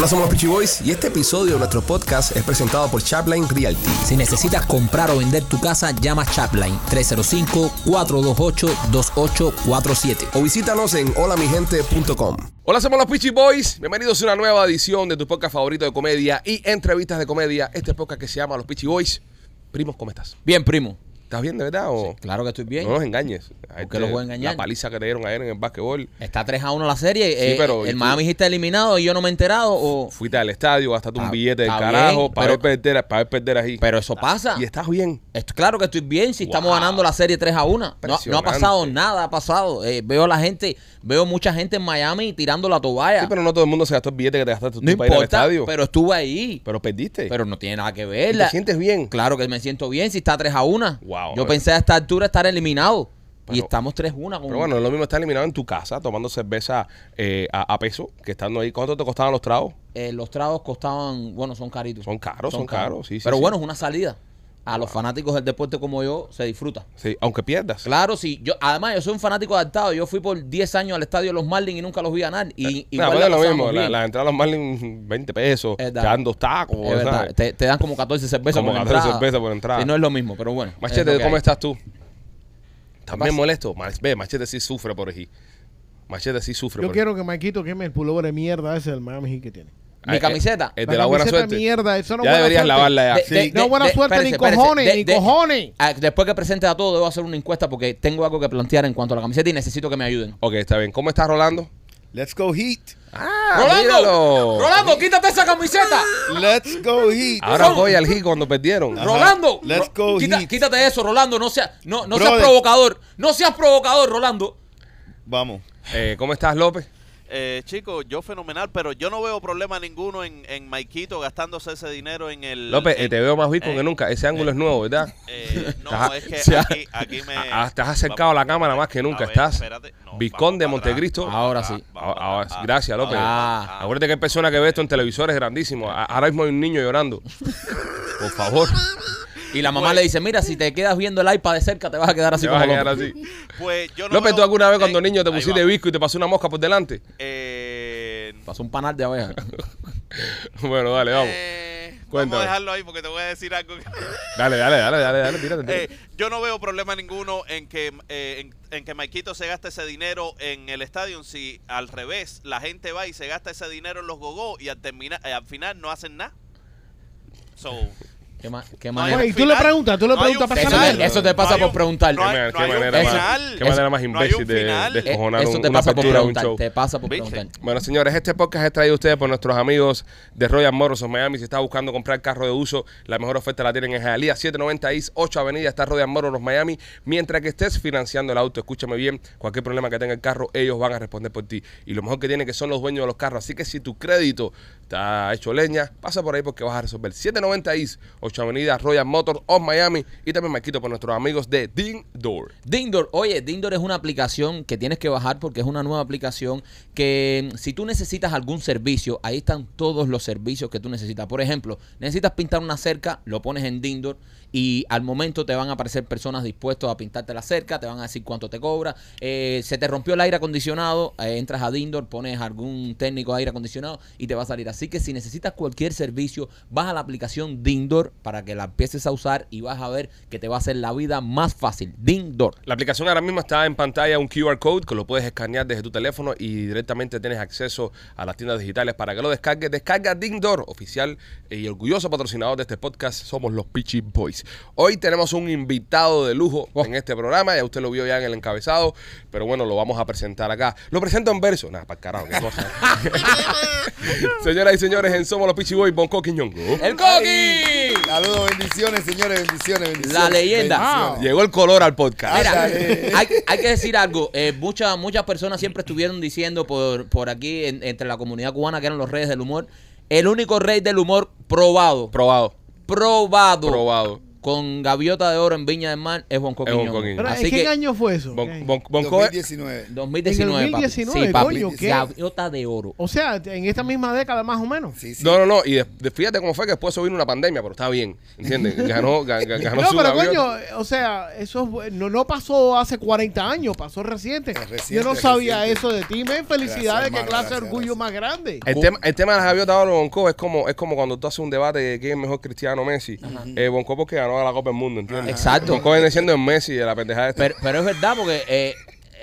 Hola, somos los Peachy Boys y este episodio de nuestro podcast es presentado por Chapline Realty. Si necesitas comprar o vender tu casa, llama Chapline 305-428-2847. O visítanos en holamigente.com. Hola, somos los Peachy Boys. Bienvenidos a una nueva edición de tu podcast favorito de comedia y entrevistas de comedia. Este podcast que se llama Los Peachy Boys. Primos, ¿cómo estás? Bien, primo. ¿Estás bien de verdad? O Claro que estoy bien. No nos engañes. ¿Por qué los voy a engañar? La paliza que te dieron ayer en el básquetbol. Está 3 a 1 la serie. Sí, eh, pero- ¿y el? Miami está eliminado y yo no me he enterado. O... Fuiste al estadio, gastaste un billete del carajo bien, para, pero- ver perder, para ver perder ahí. Pero eso pasa. y estás bien. Esto- claro que estoy bien si estamos ganando la serie 3 a 1. No, no ha pasado nada, ha pasado. Eh, veo a la gente, veo mucha gente en Miami tirando la toalla. Sí, pero no todo el mundo se gastó el billete que te gastaste tú no para ir al importa, estadio. pero estuve ahí. Pero perdiste. Pero no tiene nada que ¿Y ver. ¿Te sientes bien? Claro que me siento bien si está 3 a 1. Wow. Yo pensé a esta altura estar eliminado. y estamos 3 a 1. Con... Pero bueno, es lo mismo estar eliminado en tu casa, tomando cerveza eh, a, a peso, que estando ahí. ¿Cuánto te costaban los tragos? Eh, los tragos costaban, bueno, son caritos. Son caros, son caros, sí, sí, Pero sí. bueno, es una salida. A los fanáticos del deporte como yo se disfruta. Sí, aunque pierdas. Claro, sí. Yo, además, yo soy un fanático adaptado. Yo fui por 10 años al estadio de los Marlins y nunca los vi ganar. Y, igual pues la es lo mismo. La, la entrada a los Marlins, 20 pesos. Es Te dan dos tacos. Es verdad. Te, te dan como 14 cervezas Como por 14 entrada. cervezas por entrada. Sí, no es lo mismo, pero bueno. es Machete, que ¿cómo hay. estás tú? ¿También molesto? Ve, Machete sí sufre por aquí. Machete sí sufre Yo por quiero que Maquito queme el pullover de mierda ese del Miami Heat que tiene. Mi camiseta. eh, El de la buena camiseta suerte. mierda, eso no ya buena deberías suerte. lavarla ya. De- Sí. de- no de- buena de- suerte espérese, ni cojones, De- ni de- cojones. Ah, Después que presente a todo, debo hacer una encuesta porque tengo algo que plantear en cuanto a la camiseta y necesito que me ayuden. Ok, está bien. ¿Cómo estás, Rolando? Let's go Heat. ¡Ah, ¡Rolando! míralo! ¡Rolando, quítate esa camiseta! Let's go Heat. Ahora Son- voy al Heat cuando perdieron. Ajá. Rolando, Let's go quita- Heat. quítate eso, Rolando. No, sea, no, no seas provocador. No seas provocador, Rolando. Vamos. Eh, ¿Cómo estás, López? Eh, chicos, yo fenomenal, pero yo no veo problema ninguno en, en Maikito gastándose ese dinero en el... López, eh, en- te veo más visco eh, que nunca. Ese ángulo es nuevo, ¿verdad? eh, no, es que aquí, aquí me... Estás acercado a la cámara más que nunca. A ver, estás. No, de atrás, Montecristo. Ahora sí. vamos Ah, ah, gracias, López. Ah. Acuérdate que hay personas que ves esto en televisores grandísimos. A- Ahora mismo hay un niño llorando. Por favor. Y la mamá le dice, mira, si te quedas viendo el iPad de cerca, te vas a quedar así Te vas a como quedar López. así. Pues yo no López, veo- ¿tú alguna vez cuando Eh, niño te pusiste vamos. visco y te pasó una mosca por delante? Eh, Pasó un panal de abeja. Bueno, dale, vamos. eh, vamos Cuéntame. a dejarlo ahí porque te voy a decir algo. que- Dale, dale, dale, dale, dale, tírate, tírate. Eh, yo no veo problema ninguno en que eh, en, en que Maikito se gaste ese dinero en el estadio si al revés la gente va y se gasta ese dinero en los gogó y al terminar eh, al final no hacen nada. So, ¿Qué, ma- qué manera? Oye, y tú le preguntas, tú le No preguntas personalmente. te, eso te pasa No por un- preguntar. no hay- Qué hay manera final. qué manera más imbécil de, de descojonar eso un- te una pasa por apertura de un preguntar. show. Te pasa por ¿Viste? preguntar. Bueno, señores, este podcast es traído a ustedes por nuestros amigos de Royal Motors of Miami. Si está buscando comprar carro de uso, la mejor oferta la tienen en Jalía 790 East 8 Avenida. Está Royal Motors of Miami. Mientras que estés financiando el auto, escúchame bien, cualquier problema que tenga el carro, ellos van a responder por ti. Y lo mejor que tienen que son los dueños de los carros. Así que si tu crédito está hecho leña, pasa por ahí porque vas a resolver. 790 East 8 Avenida, Royal Motors of Miami. Y también me quito por nuestros amigos de Ding Door. Dindor, oye, Dindor es una aplicación que tienes que bajar porque es una nueva aplicación que mm, si tú necesitas algún servicio, ahí están todos los servicios que tú necesitas. Por ejemplo, necesitas pintar una cerca, lo pones en Dindor y al momento te van a aparecer personas dispuestos a pintarte la cerca, te van a decir cuánto te cobra. Eh, se te rompió el aire acondicionado, eh, entras a Dindor, pones algún técnico de aire acondicionado y te va a salir. Así que si necesitas cualquier servicio, baja la aplicación Dindor para que la empieces a usar y vas a ver que te va a hacer la vida más fácil. Dindor. La aplicación ahora mismo está en pantalla un QR code que lo puedes escanear desde tu teléfono y directamente tienes acceso a las tiendas digitales para que lo descargues. Descarga Dingdoor, oficial y orgulloso patrocinador de este podcast. Somos los Peachy Boys. Hoy tenemos un invitado de lujo en este programa. Ya usted lo vio ya en el encabezado, pero bueno, lo vamos a presentar acá. Lo presento en verso. Nada, para el carajo, qué cosa. Señoras y señores, en Somos los Peachy Boys, Bonco Quiñongo. ¡El Coqui! Saludos, bendiciones, señores, bendiciones, bendiciones. La leyenda. bendiciones. Llegó el color al podcast. Mira, hay, hay que decir algo. eh, muchas, muchas personas siempre estuvieron diciendo por, por aquí, en- entre la comunidad cubana, que eran los reyes del humor. El único rey del humor probado. Probado. Probado. Probado. Con gaviota de oro en Viña del Mar es Bonco Es Bonco Quiñón. Quiñón. Pero, ¿En qué que año fue eso? Bon- ¿Qué? Bon- Bonco es- 2019. 2019, En el papi. 2019, Sí, papi. coño, ¿qué? Gaviota de oro. O sea, en esta misma década más o menos. Sí, sí. No, no, no. Y de- de- fíjate cómo fue que después vino una pandemia, pero está bien. ¿Entiendes? Ganó, ga- ga- ganó No, su pero gaviota. coño, o sea, eso es bu- no, no pasó hace 40 años, pasó reciente. Es reciente, Yo no sabía reciente. eso de ti, men. Felicidades, Gracias, qué hermano, clase de gracias, orgullo gracias. más grande. El tema, el tema de las gaviotas de oro, Bonco, es como, es como cuando tú haces un debate de quién es mejor Cristiano o Messi. Eh, Bonco porque ganó la Copa del Mundo, ¿entiendes? Exacto. Viene siendo el Messi de la pendejada esta. Pero, pero es verdad porque eh,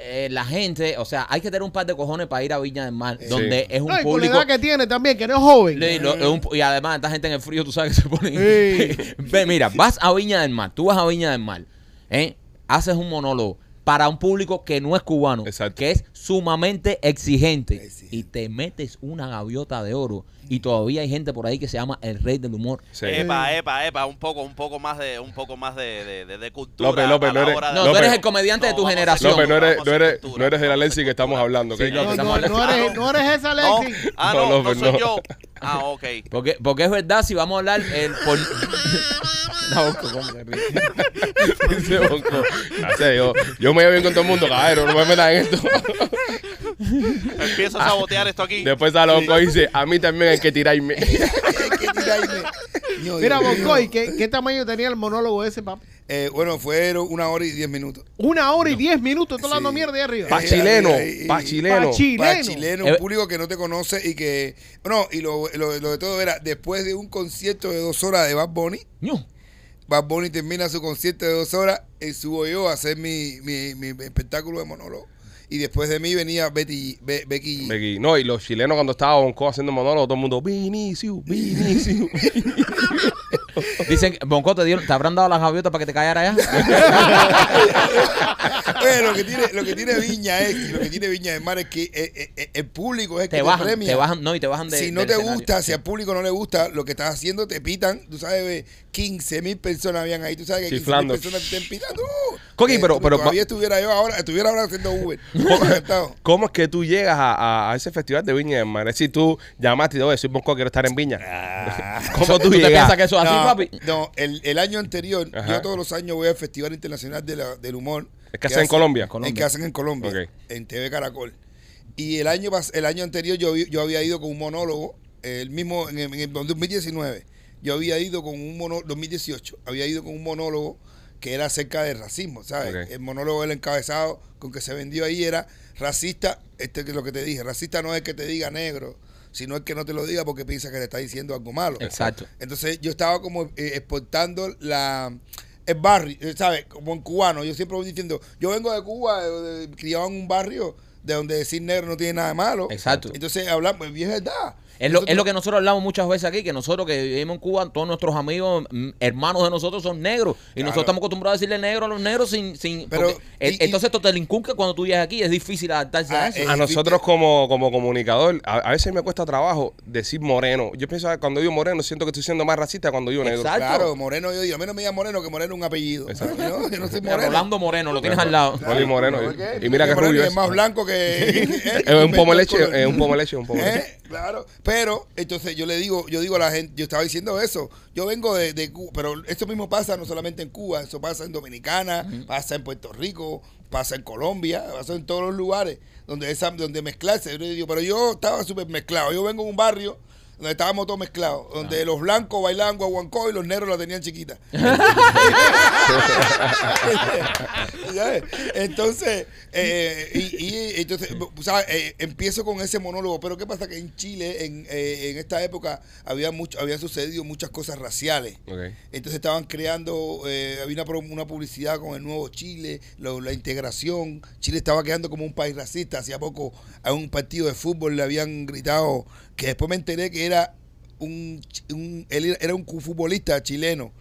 eh, la gente, o sea, hay que tener un par de cojones para ir a Viña del Mar, donde es un No, y con la público... edad que tiene también, que no es joven. Le- lo- es un- y además, esta gente en el frío, tú sabes que se pone. Sí. Ve, mira, vas a Viña del Mar, tú vas a Viña del Mar, ¿eh? haces un monólogo para un público que no es cubano, Exacto. que es sumamente exigente, Exigente. y te metes una gaviota de oro. Y todavía hay gente por ahí que se llama el rey del humor. Sí. Epa, epa, epa, un poco, un poco más de, un poco más de, de, de- de cultura. López, López, a no eres- No, López. tú eres el comediante de tu generación. López, no eres, no, eres, no eres Lexi que estamos hablando, no, eres, no eres esa, No, Lexi. ah, No, no, soy no. yo. Ah, ok. Porque, porque es verdad, si vamos a hablar el por... No, ¿cómo se ríe? Dice Bonco. Sé, yo, yo me llevo bien con todo el mundo, caballero, no me metas en esto. Empiezo a sabotear esto aquí. Después sale Bonco y dice, a mí también hay que tirarme. Hay que tirarme. Ño, Mira. Boncoy, ¿qué, ¿qué tamaño tenía el monólogo ese, papá? Eh, bueno, fueron una hora y diez minutos. Una hora y diez minutos, está hablando Sí. mierda de arriba. Pa' Eh, chileno, eh, pa' chileno. Pa' chileno. Para chileno, Eh, un público que no te conoce y que. No, y lo, lo- lo de todo era, después de un concierto de dos horas de Bad Bunny, Ño. Bad Bunny termina su concierto de dos horas y subo yo a hacer mi, mi, mi espectáculo de monólogo. Y después de mí venía Betty, Be- Becky. G. Becky, No, y los chilenos cuando estaba Bonco haciendo monólogo, todo el mundo, Vinicius, Vinicius. Dicen, Bonco, ¿te, dieron- ¿te habrán dado las gaviotas para que te callara allá? Oye, lo que tiene, lo que tiene Viña es, lo que tiene Viña del Mar es que eh, eh, el público es que te bajan, premia. te bajan, no, y te bajan de si no te escenario. gusta, si al público no le gusta lo que estás haciendo, te pitan. Tú sabes, ve, 15 mil personas habían ahí. Tú sabes que 15 mil personas te estén pitando. ¡Uh! Coqui, Eh, pero- pero- todavía estuviera yo ahora, estuviera ahora haciendo Uber. ¿Cómo es que tú llegas a, a- a ese festival de Viña del Mar? Es decir, tú llamaste y te oye, soy Bonco, quiero estar en Viña. ¿Cómo tú, ¿Tú te llegas? piensas que eso es así, no, papi? no, el, el año anterior, Ajá. yo todos los años voy al Festival Internacional de la- del Humor. Es que hacen en Colombia. El que hacen en Colombia, en TV Caracol. Y el año el año anterior yo, yo había ido con un monólogo, el mismo, en el, en el 2019, yo había ido con un monólogo, 2018, había ido con un monólogo que era acerca del racismo, ¿sabes? El monólogo del encabezado con que se vendió ahí era racista, este es lo que te dije, racista no es que te diga negro, sino el que no te lo diga porque piensa que le está diciendo algo malo. Exacto. Entonces yo estaba como eh, exportando la el barrio, eh, ¿sabes? Como en cubano. Yo siempre voy diciendo, yo vengo de Cuba, de- de- criado en un barrio de donde decir negro no tiene nada de malo. Exacto. Entonces hablamos, y es verdad. Es lo, es lo que nosotros hablamos muchas veces aquí, que nosotros que vivimos en Cuba, todos nuestros amigos, mm, hermanos de nosotros son negros. Y Claro. nosotros estamos acostumbrados a decirle negro a los negros sin... sin Pero, porque, eh, y- y- entonces esto te lo inculca cuando tú llegas aquí, es difícil adaptarse Ah, a eso. eh, A nosotros como, como comunicador, a, a veces me cuesta trabajo decir moreno. Yo pienso que cuando digo moreno, siento que estoy siendo más racista cuando digo negro. Exacto. Claro, Moreno, yo digo, a mí no me llamo Moreno, que Moreno es un apellido. Exacto. Yo, yo no soy Moreno. Rolando Moreno, lo tienes al lado. Rolly Moreno. ¿Por y- mira que rubio es es. más blanco que... Es un pomo de leche, es un pomo de leche, un pomo de leche. ¿Eh? Claro, pero entonces yo le digo, yo digo a la gente, yo estaba diciendo eso, yo vengo de, de Cuba, pero esto mismo pasa no solamente en Cuba, eso pasa en Dominicana, pasa en Puerto Rico, pasa en Colombia, pasa en todos los lugares donde esa, donde mezclarse. Yo le digo, pero yo estaba súper mezclado, yo vengo de un barrio donde estábamos todos mezclados, donde los blancos bailaban guaguancó y los negros la tenían chiquita. Entonces, eh, y, y entonces. Eh, empiezo con ese monólogo, pero ¿qué pasa? Que en Chile, en, eh, en esta época, había mucho, habían sucedido muchas cosas raciales. Entonces estaban creando, eh, había una, una publicidad con el nuevo Chile, lo- la integración. Chile estaba quedando como un país racista. Hacía poco a un partido de fútbol le habían gritado, que después me enteré que era un, un- él era- un futbolista chileno,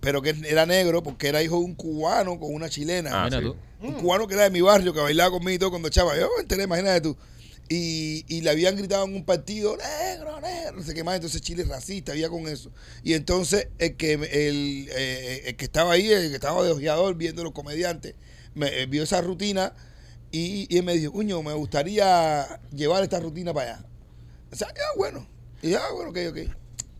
pero que era negro porque era hijo de un cubano con una chilena. Ah, Mira sí. tú. Un cubano que era de mi barrio, que bailaba conmigo y todo cuando chava. Yo me enteré, imagínate tú. Y, y le habían gritado en un partido, negro, negro, no sé qué más. Entonces Chile es racista, había con eso. Y entonces el que, el, eh, el que estaba ahí, el que estaba de ojeador viendo los comediantes, me, eh, vio esa rutina y, y él me dijo, cuño, me gustaría llevar esta rutina para allá. O sea, ah, bueno. Y yo, ah, bueno, ok, ok.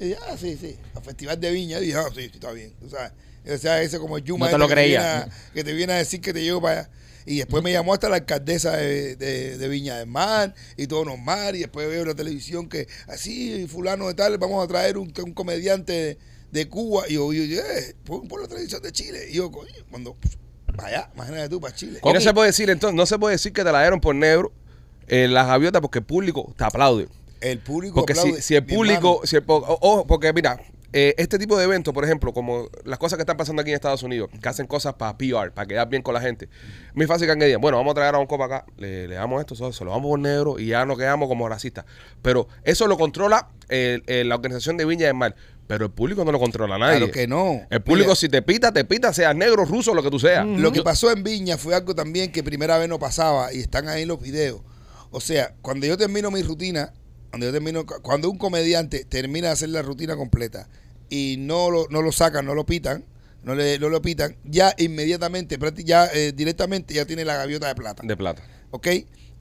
Y ah, sí, sí, al Festival de Viña. Y dije, ah, sí, sí, está bien. O sea, o sea ese como el Yuma No te ese lo que creía. viene a- que te viene a decir que te llevo para allá. Y después me llamó hasta la alcaldesa de, de- de Viña del Mar y todo normal. Y después veo la televisión que así, fulano de tal, vamos a traer un, un comediante de, de Cuba. Y yo, yo, yo, eh, pon, pon la televisión de Chile. Y yo, coño, cuando, vaya, imagínate tú, para Chile. Y no se puede decir entonces, no se puede decir que te la dieron por negro en las gaviotas porque el público te aplaude. El público Porque si, aplaude. si el público, si el po- o- ojo, porque mira, eh, este tipo de eventos, por ejemplo, como las cosas que están pasando aquí en Estados Unidos, que hacen cosas para PR, para quedar bien con la gente, muy fácil que digan, bueno, vamos a traer a un copa acá, le, le damos esto, se, lo vamos por negro y ya nos quedamos como racistas. Pero eso lo controla el- el- la organización de Viña del Mar, pero el público no lo controla nadie. Claro que no. El público, Mira, si te pita, te pita, seas negro, ruso, lo que tú seas. Lo que pasó en Viña fue algo también que primera vez no pasaba y están ahí los videos. O sea, cuando yo termino mi rutina, cuando yo termino, cuando un comediante termina de hacer la rutina completa y no lo, no lo sacan, no lo pitan, no, le, no lo pitan, ya inmediatamente, ya eh, directamente ya tiene la gaviota de plata. De plata. ¿Ok?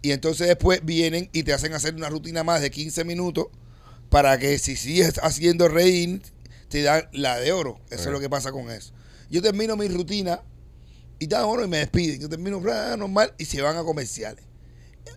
Y entonces después vienen y te hacen hacer una rutina más de 15 minutos para que si sigues haciendo reír, te dan la de oro. Eso es lo que pasa con eso. Yo termino mi rutina y dan oro y me despiden. Yo termino bla, normal y se van a comerciales.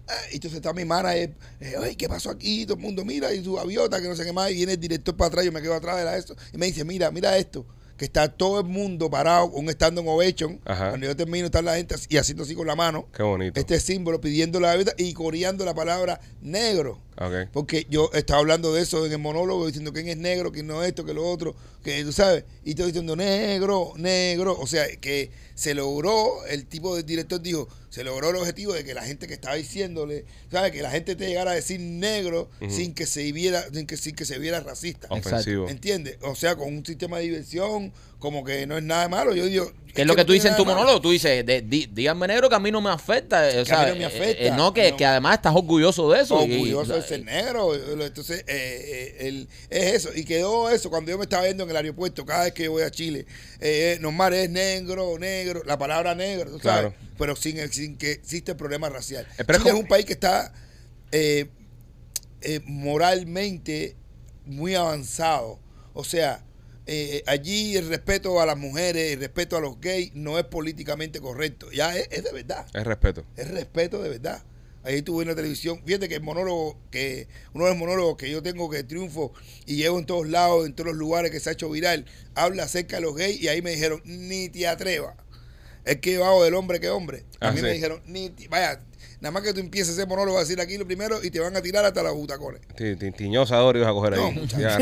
Ah, y entonces está mi manager, eh, "Oye, ¿qué pasó aquí? Todo el mundo mira y su gaviota, que no sé qué más. Y viene el director para atrás, yo me quedo atrás de la esto. Y me dice, mira, mira esto. Que está todo el mundo parado, un stand en ovation. Ajá. Cuando yo termino, está la gente así- y haciendo así con la mano Qué bonito. este símbolo pidiendo la gaviota y coreando la palabra negro. Ok. Porque yo estaba hablando de eso en el monólogo, diciendo quién es negro, quién no esto, que lo otro, que tú sabes, y estoy diciendo negro, negro. O sea, que se logró, el tipo de director dijo, se logró el objetivo de que la gente que estaba diciéndole, ¿sabes? Que la gente te llegara a decir negro sin que se viera, sin que, sin que se viera racista. Ofensivo. ¿Entiendes? O sea, con un sistema de diversión, como que no es nada malo. Yo digo. ¿Qué es lo que tú dices en tu de malo. monólogo? Tú dices, de- di- díganme negro que a mí no me afecta. eh, O Que a mí no me eh, afecta, eh, no, que, no. que además estás orgulloso de eso. y- orgulloso de y- ser negro. Entonces, eh, eh, el- es eso. Y quedó eso cuando yo me estaba viendo en el aeropuerto, cada vez que voy a Chile. Normal es negro, negro, la palabra negro, tú sabes. Claro. Pero sin, sin que existe el problema racial. Pero es Chile es como- un país que está moralmente muy avanzado. O sea, eh, allí el respeto a las mujeres, el respeto a los gays no es políticamente correcto. Ya es, es de verdad Es respeto. es respeto de verdad. Ahí estuve en la televisión. Fíjate que el monólogo, que uno de los monólogos que yo tengo que triunfo y llevo en todos lados, en todos los lugares que se ha hecho viral, habla acerca de los gays y ahí me dijeron, ni te atrevas. Es que va del hombre que hombre. A Ah, mí sí. me dijeron, ni te- vaya, nada más que tú empieces ese monólogo a decir aquí lo primero y te van a tirar hasta los butacones. Ti- ti- Tiñosa Dori vas a coger No, ahí. Ya.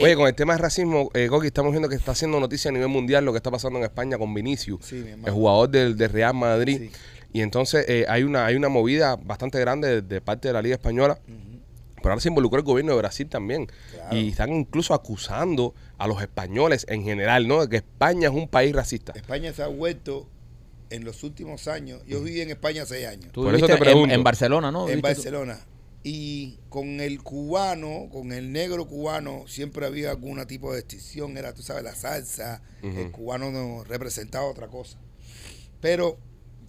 Oye, con el tema de racismo, eh, Coqui, estamos viendo que está haciendo noticia a nivel mundial lo que está pasando en España con Vinicius, Sí, el jugador del, del Real Madrid. Sí. Y entonces eh, hay una hay una movida bastante grande de, de parte de la Liga Española. Pero ahora se involucró el gobierno de Brasil también. Claro. Y están incluso acusando a los españoles en general, ¿no? De que España es un país racista. España se ha vuelto en los últimos años. Yo viví en España seis años. Tú Por eso te en- pregunto. En, Barcelona, ¿no? en. Barcelona. Y con el cubano, con el negro cubano, siempre había algún tipo de distinción. Era, tú sabes, la salsa. El cubano no representaba otra cosa. Pero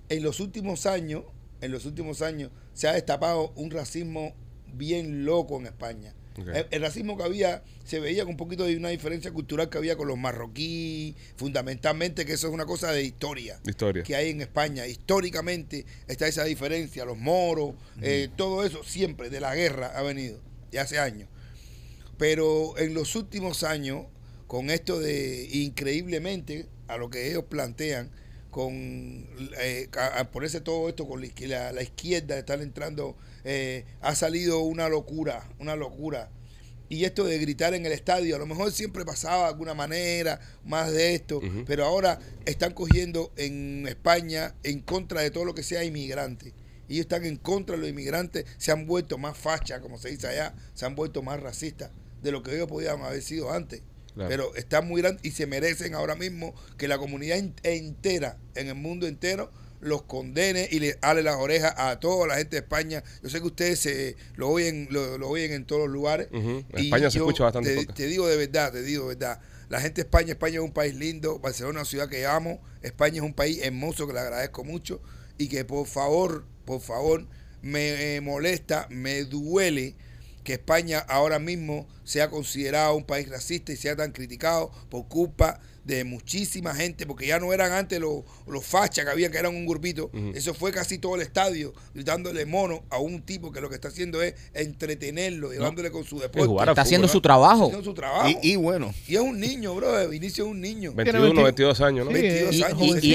en los últimos años, en los últimos años, se ha destapado un racismo bien loco en España. El, el racismo que había, se veía con un poquito de una diferencia cultural que había con los marroquíes, fundamentalmente que eso es una cosa de historia que hay en España. Históricamente está esa diferencia, los moros, eh, todo eso siempre de la guerra ha venido, de hace años. Pero en los últimos años, con esto de increíblemente, a lo que ellos plantean, con eh, a, a ponerse todo esto con la, la- la izquierda, están entrando, eh, ha salido una locura, una locura. Y esto de gritar en el estadio, a lo mejor siempre pasaba de alguna manera, más de esto, pero ahora están cogiendo en España en contra de todo lo que sea inmigrante. Ellos están en contra de los inmigrantes, se han vuelto más fachas, como se dice allá, se han vuelto más racistas de lo que ellos podían haber sido antes. Claro. Pero están muy grandes y se merecen ahora mismo que la comunidad en- entera, en el mundo entero, los condene y le ale las orejas a toda la gente de España. Yo sé que ustedes se, lo, oyen, lo, lo oyen en todos los lugares. Ujú. En Y España se escucha bastante Te, te digo de verdad, te digo de verdad. La gente de España, España es un país lindo, Barcelona es una ciudad que amo, España es un país hermoso que le agradezco mucho y que por favor, por favor, me eh, molesta, me duele que España ahora mismo sea considerado un país racista y sea tan criticado por culpa de muchísima gente, porque ya no eran antes los, los fachas que había, que eran un grupito. Eso fue casi todo el estadio gritándole mono a un tipo que lo que está haciendo es entretenerlo, llevándole con su deporte. Está haciendo su trabajo. Haciendo su trabajo. Y, y bueno, Y es un niño, bro. Vinicio es un niño. 21, 20 22 años, ¿no? Sí, 22 Y, años, y-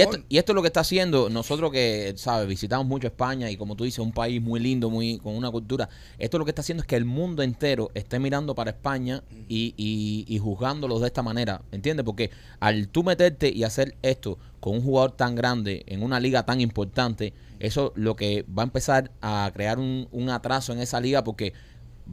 esto, y esto es lo que está haciendo nosotros que, ¿sabes? Visitamos mucho España y como tú dices, un país muy lindo, muy con una cultura. Esto lo que está haciendo es que el mundo entero esté mirando para España y, y, y juzgándolos de esta manera, ¿entiendes? Porque al tú meterte y hacer esto con un jugador tan grande en una liga tan importante, eso lo que va a empezar a crear un, un atraso en esa liga porque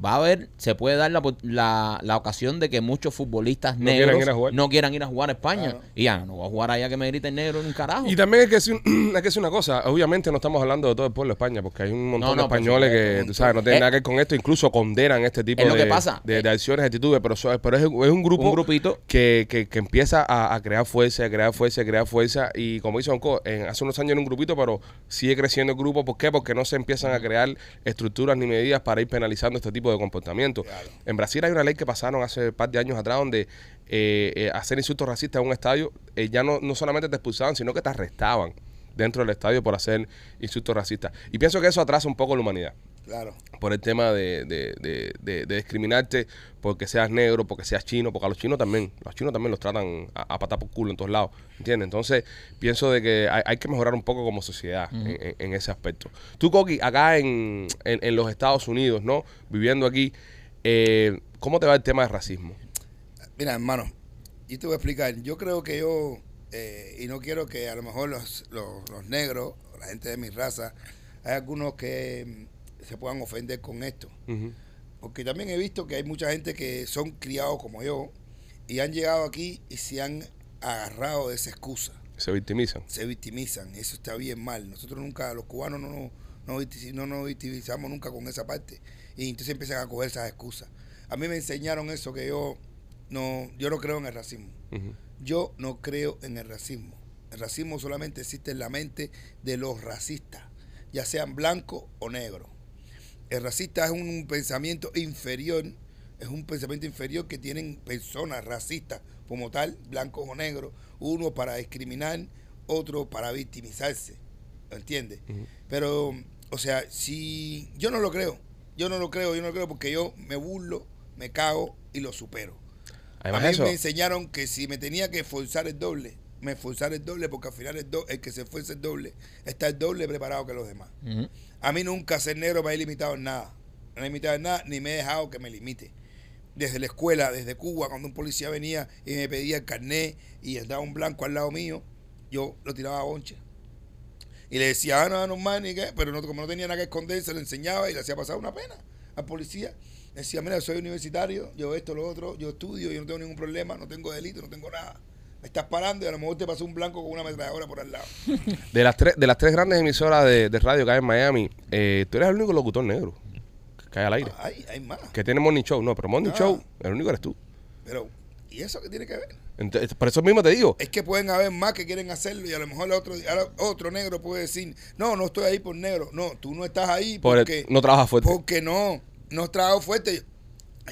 va a haber, se puede dar la, la, la ocasión de que muchos futbolistas No negros no quieran ir a jugar a España. Claro. Y ya, no voy a jugar allá que me griten negro ni un carajo. Y también hay que, decir, hay que decir una cosa, obviamente no estamos hablando de todo el pueblo de España, porque hay un montón No, no, de españoles que, tú sabes, no tienen Eh, nada que ver con esto, incluso condenan este tipo es lo de, que pasa. de, de Eh, acciones, actitudes, pero, so- pero es, es un grupo, un grupito. que, que, que empieza a, a crear fuerza, a crear fuerza, a crear fuerza, y como dice Onco, en, hace unos años era un grupito, pero sigue creciendo el grupo, ¿por qué? Porque no se empiezan a crear estructuras ni medidas para ir penalizando este tipo de comportamiento. Claro. En Brasil hay una ley que pasaron hace un par de años atrás donde eh, eh, hacer insultos racistas en un estadio eh, ya no, no solamente te expulsaban, sino que te arrestaban dentro del estadio por hacer insultos racistas. Y pienso que eso atrasa un poco la humanidad Claro. por el tema de, de, de, de- de discriminarte porque seas negro, porque seas chino, porque a los chinos también, los chinos también los tratan a, a patar por culo en todos lados, ¿entiendes? Entonces, pienso de que hay, hay que mejorar un poco como sociedad en, en- en ese aspecto. Tú, Coqui, acá en, en- en los Estados Unidos, ¿no? Viviendo aquí, eh, ¿cómo te va el tema del racismo? Mira, hermano, yo te voy a explicar. Yo creo que yo, eh, y no quiero que a lo mejor los, los, los negros, la gente de mi raza, hay algunos que se puedan ofender con esto. Porque también he visto que hay mucha gente que son criados como yo y han llegado aquí y se han agarrado de esa excusa. Se victimizan. Se victimizan. Eso está bien mal. Nosotros nunca, los cubanos no, no, no, no nos victimizamos nunca con esa parte. Y entonces empiezan a coger esas excusas. A mí me enseñaron eso que yo no, yo no creo en el racismo. Yo no creo en el racismo. El racismo solamente existe en la mente de los racistas, ya sean blancos o negros. El racista es un pensamiento inferior, es un pensamiento inferior que tienen personas racistas como tal, blancos o negros, uno para discriminar, otro para victimizarse. ¿Entiendes? Pero, o sea, si yo no lo creo, yo no lo creo, yo no lo creo porque yo me burlo, me cago y lo supero. Además a mí eso, me enseñaron que si me tenía que esforzar el doble, me esforzar el doble porque al final el, do- el que se esfuerza el doble está el doble preparado que los demás. A mí nunca ser negro me ha limitado en nada. No me ha limitado en nada, ni me he dejado que me limite. Desde la escuela, desde Cuba, cuando un policía venía y me pedía el carnet y estaba un blanco al lado mío, yo lo tiraba a boncha. Y le decía, ah, no, no, man, ni qué, pero no, como no tenía nada que esconder, se lo enseñaba y le hacía pasar una pena al policía. Le decía, mira, soy universitario, yo esto, lo otro, yo estudio, yo no tengo ningún problema, no tengo delito, no tengo nada. Estás parando y a lo mejor te pasó un blanco con una ametralladora por al lado. de las tres, de las tres grandes emisoras de, de radio que hay en Miami, eh, tú eres el único locutor negro que cae al aire. Hay, hay más. Que tiene Morning Show, no, pero Morning Ah. Show, el único eres tú. Pero, ¿y eso qué tiene que ver? Entonces, por eso mismo te digo, Es que pueden haber más que quieren hacerlo y a lo mejor el otro, otro negro puede decir, no, no estoy ahí por negro. No, tú no estás ahí por el- porque, no trabajas fuerte. porque no, no trabajo fuerte.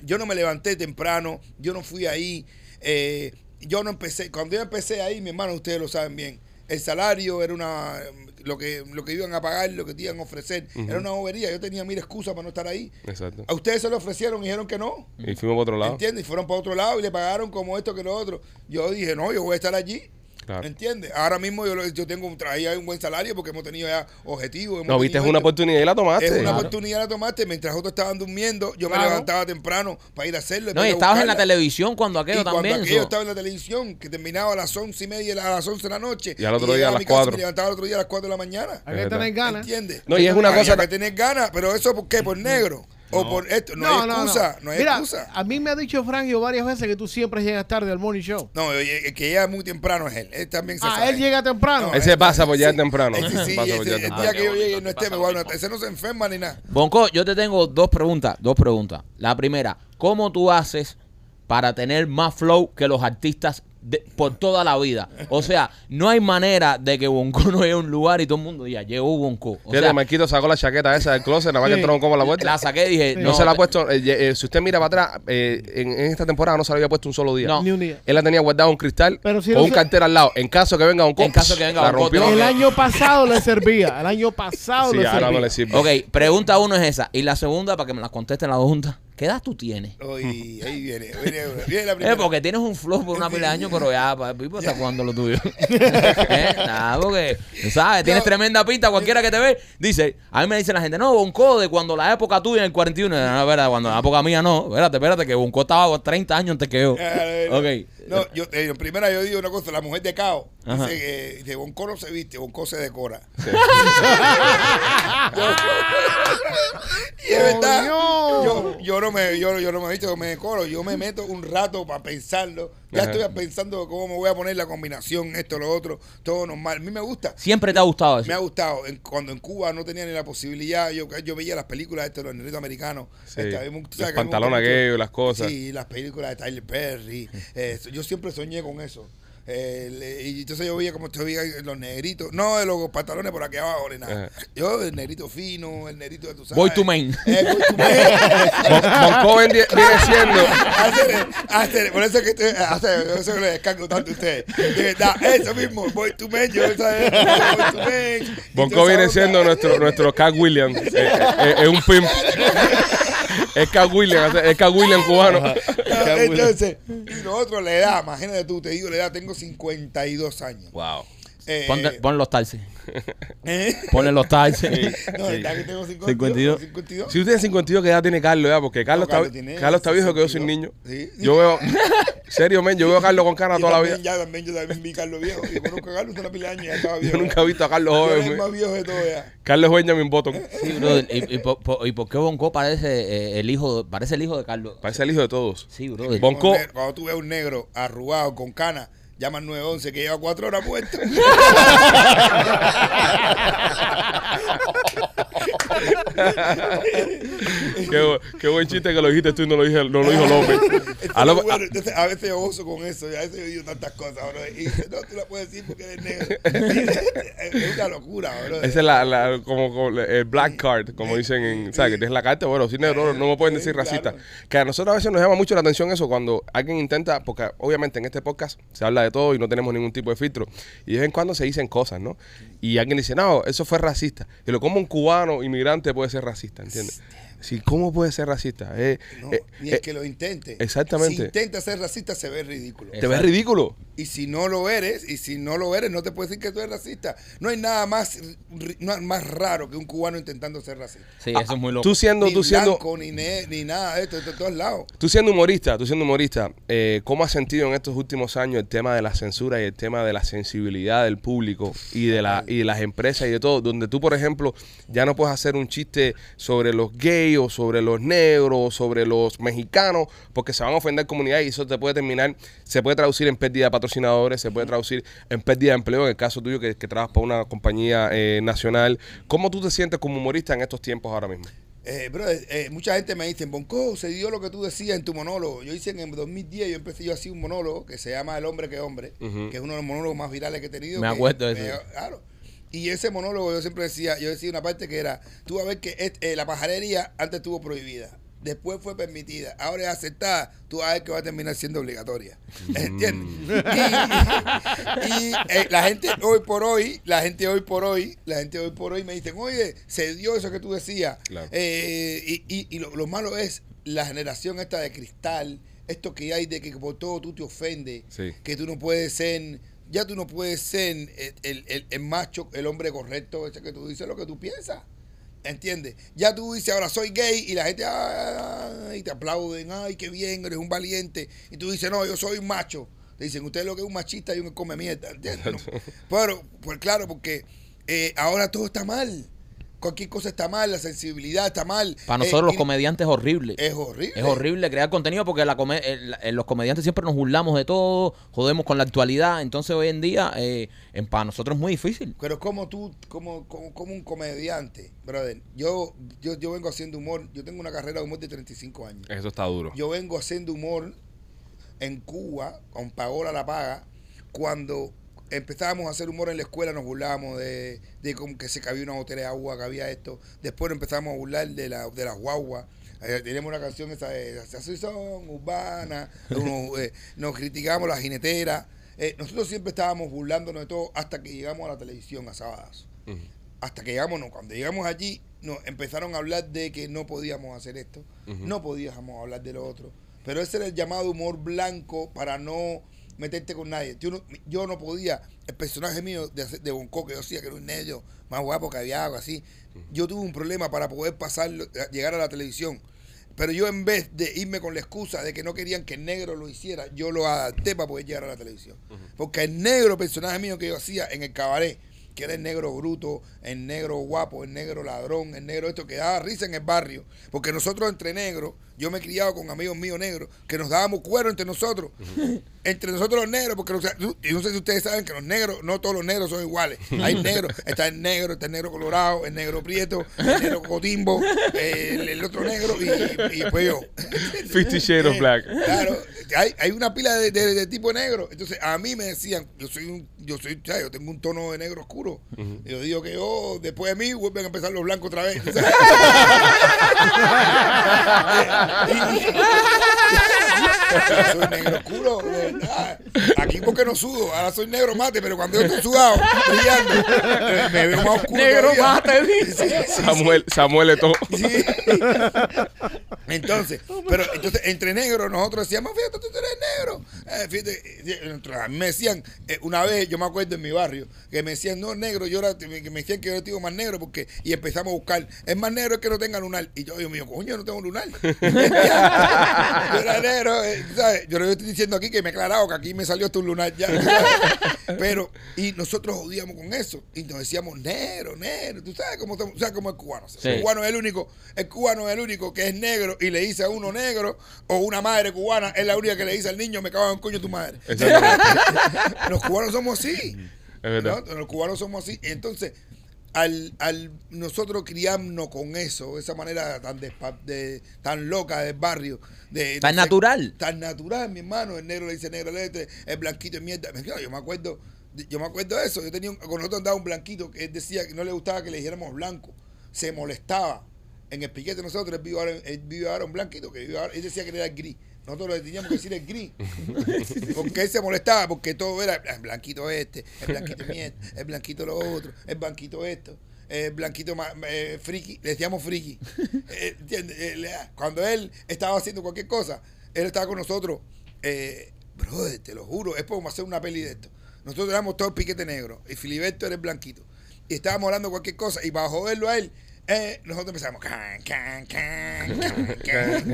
Yo no me levanté temprano, yo no fui ahí, eh, yo no empecé, cuando yo empecé ahí, mi hermano, ustedes lo saben bien, el salario era una, lo que, lo que iban a pagar, lo que te iban a ofrecer, era una bobería, yo tenía mil excusas para no estar ahí. Exacto. A ustedes se lo ofrecieron y dijeron que no. Y fuimos por otro lado. ¿Entiendes? Y fueron para otro lado y le pagaron como esto que lo otro. Yo dije, no, yo voy a estar allí. Claro. ¿Entiendes? Ahora mismo yo, lo- yo tengo un, traía un buen salario porque hemos tenido ya objetivos. hemos No, viste, es una oportunidad y la tomaste. Es una Claro. oportunidad la tomaste. Mientras otros estaban durmiendo, yo me levantaba temprano para ir a hacerlo. No, y estabas en la televisión cuando aquello y cuando también. aquello so- estaba en la televisión, que terminaba a las once y media, a las once de la noche. Y al otro día a las cuatro. Me levantaba el otro día a las cuatro de la mañana. Hay que tener ganas. ¿Entiendes? No, y es una cosa que tener ganas, pero eso ¿por qué? ¿Por negro? ¿O por esto? No, hay excusa, no, hay Mira, excusa. a mí me ha dicho Frangio varias veces que tú siempre llegas tarde al morning show. No, oye, el que llega muy temprano es él. Él también se Ah, sabe. él llega temprano. No, Él pasa por llegar sí. temprano. Ese sí, Pasa por ese- llegar el temprano. día que yo qué llegue y no esté, me voy a. Ese no se enferma ni nada. Bonco, yo te tengo dos preguntas, dos preguntas. La primera, ¿cómo tú haces para tener más flow que los artistas de- por toda la vida. O sea, no hay manera de que Bonco no llegue a un lugar y todo el mundo diga, llegó Bonco. O Fíjate, sea, Marquito sacó la chaqueta esa del closet, nada más que entró como la puerta. la saqué y dije, No, no, se la ha puesto. eh, eh, si usted mira para atrás, eh, en, en esta temporada no se la había puesto un solo día. No. Ni un día. Él la tenía guardada un cristal Pero si no un se- cartero al lado. En caso que venga un En caso que venga la Bonco, rompió. El año pasado le servía. El año pasado Sí, le ahora servía. no le sirve. Ok, pregunta uno es esa. Y la segunda, para que me la contesten las dos juntas. ¿Qué edad tú tienes? Uy, ahí viene, viene, viene la Eh, primera. porque tienes un flow por una pila de años, pero ya, papi, pues, ¿hasta cuándo lo tuyo? Eh, Nada, porque, ¿sabes? Tienes No. tremenda pinta, cualquiera que te ve, dice, a mí me dice la gente, no, Bonco, de cuando la época tuya en el 41, no, no, verdad, cuando la época mía no, espérate, espérate, que Bonco estaba 30 años antes que yo. Eh, Ok. No, yo, eh, en primera yo digo una cosa, la mujer de Cao Ajá. dice que dice, Bonco no se viste, Bonco se decora. y es verdad, yo, yo no me, yo, yo no me visto, me decoro, yo me meto un rato para pensarlo. Ya estoy pensando cómo me voy a poner la combinación, esto, lo otro, todo normal. A mí me gusta. Siempre te ha gustado eso. Me ha gustado. En- cuando en Cuba no tenía ni la posibilidad, yo, yo veía las películas de los negritos americanos. Sí. Esta, a mí me- tú Los sabes que a mí me pantalones mucho- aquellos, las cosas. Sí, las películas de Tyler Perry. eh, yo siempre soñé con eso. Eh, le- y entonces yo veía como te veía los negritos, no de los pantalones por aquí abajo ni nada. Ajá. Yo, el negrito fino, el negrito de tu sabes. Boy to men. Eh, boy to men. Bon- Bonco ven- viene siendo. Hacer- hacer- por eso es que estoy, hacer, por eso que le descargo tanto a ustedes. De verdad, eso mismo, voy to men, yo ¿sabes? voy to. Y Bonco viene siendo nuestro, nuestro Cat Williams. Eh, eh, Es un pimp. Es Cat Williams, es Cat Williams cubano. No, entonces, y lo otro, la edad, imagínate tú, te digo la edad, tengo 52 años. Wow. Eh, pon los taxis. ¿eh? Ponle los taxis. No, ¿verdad que tengo 52? 52. 52. Si usted tiene 52, ¿qué edad tiene Carlos ya? Porque Carlos, No, Carlos está, tiene Carlos está viejo que yo soy 62. niño. Sí. Yo veo, serio, men, yo veo a Carlos con cara Yo toda la vida. Ya también, yo también vi a Carlos viejo. Yo conozco a Carlos una pila de años, ya estaba Yo viejo. nunca he visto a Carlos Yo joven. más viejo de todo ya. Carlos es Benjamin Button. Sí, brother. ¿Y, y, por, por- y por qué Bonco parece eh, el hijo, parece el hijo de Carlos? Parece el hijo de todos. Sí. Bon- Bonco- cuando tú ves un negro arrugado con cana, llama al 911 que lleva cuatro horas puesto. qué, bu- qué buen chiste que lo dijiste tú y no lo, dije, no lo dijo López. A es bueno. Entonces, a veces yo gozo con eso, y a veces yo digo tantas cosas, bro. Y dice, no, tú la puedes decir porque eres negro. es una locura, bro. Esa es la, la- como, como el black card, como dicen en, ¿sabes? Que tienes la carta, bueno, si negro, no me pueden decir claro. racista. Que a nosotros a veces nos llama mucho la atención eso cuando alguien intenta, porque obviamente en este podcast se habla de todo y no tenemos ningún tipo de filtro. Y de vez en cuando se dicen cosas, ¿no? Y alguien dice, no, eso fue racista. Y lo como un cubano inmigrante puede ser racista, ¿entiendes? Sí, ¿cómo puede ser racista? Eh, No, eh, ni eh, es que lo intente. exactamente. Si intenta ser racista, se ve ridículo. ¿Te ves ridículo? Y si no lo eres, y si no lo eres, no te puedes decir que tú eres racista. No hay nada más, no- más raro que un cubano intentando ser racista. Sí, eso es muy loco. Tú siendo, ni tú siendo, blanco, ni, ne- ni nada de esto, de todos lados. Tú siendo humorista, tú siendo humorista, eh, ¿cómo has sentido en estos últimos años el tema de la censura y el tema de la sensibilidad del público y de la y de las empresas y de todo? Donde tú, por ejemplo, ya no puedes hacer un chiste sobre los gays sobre los negros sobre los mexicanos porque se van a ofender comunidad y eso te puede terminar, se puede traducir en pérdida de patrocinadores, se puede traducir en pérdida de empleo, en el caso tuyo que, que trabajas para una compañía eh, nacional. ¿Cómo tú te sientes como humorista en estos tiempos ahora mismo? Eh, brother, eh, mucha gente me dice, Bonco, se dio lo que tú decías en tu monólogo. Yo hice en el 2010, yo empecé yo así un monólogo que se llama El hombre que hombre, que es uno de los monólogos más virales que he tenido. Me que- acuerdo de me- eso. Claro. Y ese monólogo yo siempre decía, yo decía una parte que era, tú vas a ver que eh, la pajarería antes estuvo prohibida. Después fue permitida, ahora es aceptada, tú vas a ver que va a terminar siendo obligatoria. ¿Entiendes? Y, y, eh, la gente hoy por hoy, la gente hoy por hoy, la gente hoy por hoy me dicen, oye, se dio eso que tú decías. Claro. Eh, y y- y lo, lo malo es la generación esta de cristal, esto que hay de que por todo tú te ofendes, Sí. que tú no puedes ser, ya tú no puedes ser el, el- el- el macho, el hombre correcto, ese que tú dices lo que tú piensas. ¿Entiendes? Ya tú dices ahora soy gay y la gente ay, te aplauden, ay, qué bien, eres un valiente. Y tú dices, no, yo soy un macho. Te dicen, usted es lo que es un machista y un come mierda. ¿Entiendes? No. Pero, pues claro, porque eh, ahora todo está mal. Cualquier cosa está mal, la sensibilidad está mal. Para Eh, nosotros los comediantes es horrible. Es horrible. Es horrible crear contenido porque la come- el- el- los comediantes siempre nos burlamos de todo, jodemos con la actualidad. Entonces hoy en día, eh, en- para nosotros es muy difícil. Pero como tú, como, como, como un comediante, brother, yo, yo, yo vengo haciendo humor, yo tengo una carrera de humor de 35 años. Eso está duro. Yo vengo haciendo humor en Cuba, con Paola La Paga, cuando empezábamos a hacer humor en la escuela, nos burlábamos de, de como que se cabía una botella de agua, que había esto. Después nos empezamos a burlar de, la, de las guaguas. Eh, tenemos una canción esa de así son, urbana, uno, eh, nos criticamos las jineteras. Eh, nosotros siempre estábamos burlándonos de todo hasta que llegamos a la televisión a sábados. Hasta que llegamos, no, cuando llegamos allí, nos empezaron a hablar de que no podíamos hacer esto, no podíamos hablar de lo otro. Pero ese era el llamado humor blanco para no meterte con nadie. Yo no, yo no podía, el personaje mío de, de Bonco, que yo decía que era un negro más guapo que había algo así, yo tuve un problema para poder pasarlo, eh, llegar a la televisión. Pero yo en vez de irme con la excusa de que no querían que el negro lo hiciera, yo lo adapté para poder llegar a la televisión. Porque el negro personaje mío que yo hacía en el cabaret, que era el negro bruto, el negro guapo, el negro ladrón, el negro esto, que daba risa en el barrio. Porque nosotros entre negros, yo me he criado con amigos míos negros, que nos dábamos cuero entre nosotros. entre nosotros los negros, porque o sea, tú- y no sé si ustedes saben que los negros, no todos los negros son iguales. Hay negros, está el negro, está el negro colorado, el negro prieto, el negro cotimbo, el, el otro negro y, y después yo. Fifty Shades of Black. Claro, hay, hay una pila de, de- de tipo negro. Entonces, a mí me decían, yo soy un, yo soy, sea, yo tengo un tono de negro oscuro. Y yo digo que yo, después de mí, vuelven a empezar los blancos otra vez. yo soy negro oscuro, de verdad. Aquí porque no sudo, ahora soy negro mate, pero cuando yo estoy sudado, brillando, me veo más oscuro. Negro todavía. mate. Sí, sí, Samuel, Samuel Eto'o. Sí. Entonces, pero entonces entre negros nosotros decíamos, fíjate, tú eres negro. Eh, fíjate, eh, entre- a mí me decían, eh, una vez, yo me acuerdo en mi barrio, que me decían, no, negro, yo era, que me decían que yo era el tipo más negro porque, y empezamos a buscar, es más negro que no tenga lunar. Y yo, Dios mío, coño, yo no tengo lunar. yo era negro, eh, ¿sabes? Yo le estoy diciendo aquí que me he aclarado que aquí me salió hasta un lunar ya. ¿sabes? Pero, y nosotros odiamos con eso. Y nos decíamos, negro, negro, tú sabes cómo, estamos- sabes cómo es cubano. Sí. El cubano es el único, el cubano es el único que es negro y le dice a uno negro, o una madre cubana es la única que le dice al niño, me cago en coño tu madre. Los cubanos somos así. Es verdad. ¿no? Los cubanos somos así. Entonces, al, al nosotros criarnos con eso, esa manera tan despa- de, tan loca del barrio, de, Tan natural. tan natural, mi hermano. El negro le dice negro leche, el blanquito es mierda. Yo me acuerdo, yo me acuerdo de eso. Yo tenía un, con nosotros andaba un blanquito que él decía que no le gustaba que le dijéramos blanco. Se molestaba. En el piquete de nosotros, él vive ahora, él vive ahora un blanquito, que vive ahora- él decía que era el gris. Nosotros le teníamos que decir el gris. Porque él se molestaba, porque todo era el blanquito este, el blanquito mierda, el blanquito lo otro, el blanquito esto, el blanquito eh, friki, le decíamos friki. Eh. Eh, le- Cuando él estaba haciendo cualquier cosa, él estaba con nosotros. Eh, brother, te lo juro, es como hacer una peli de esto. Nosotros éramos todo el piquete negro y Filiberto era el blanquito. Y estábamos hablando de cualquier cosa y para joderlo a él, eh, nosotros empezamos. Can, can, can, can, can, can.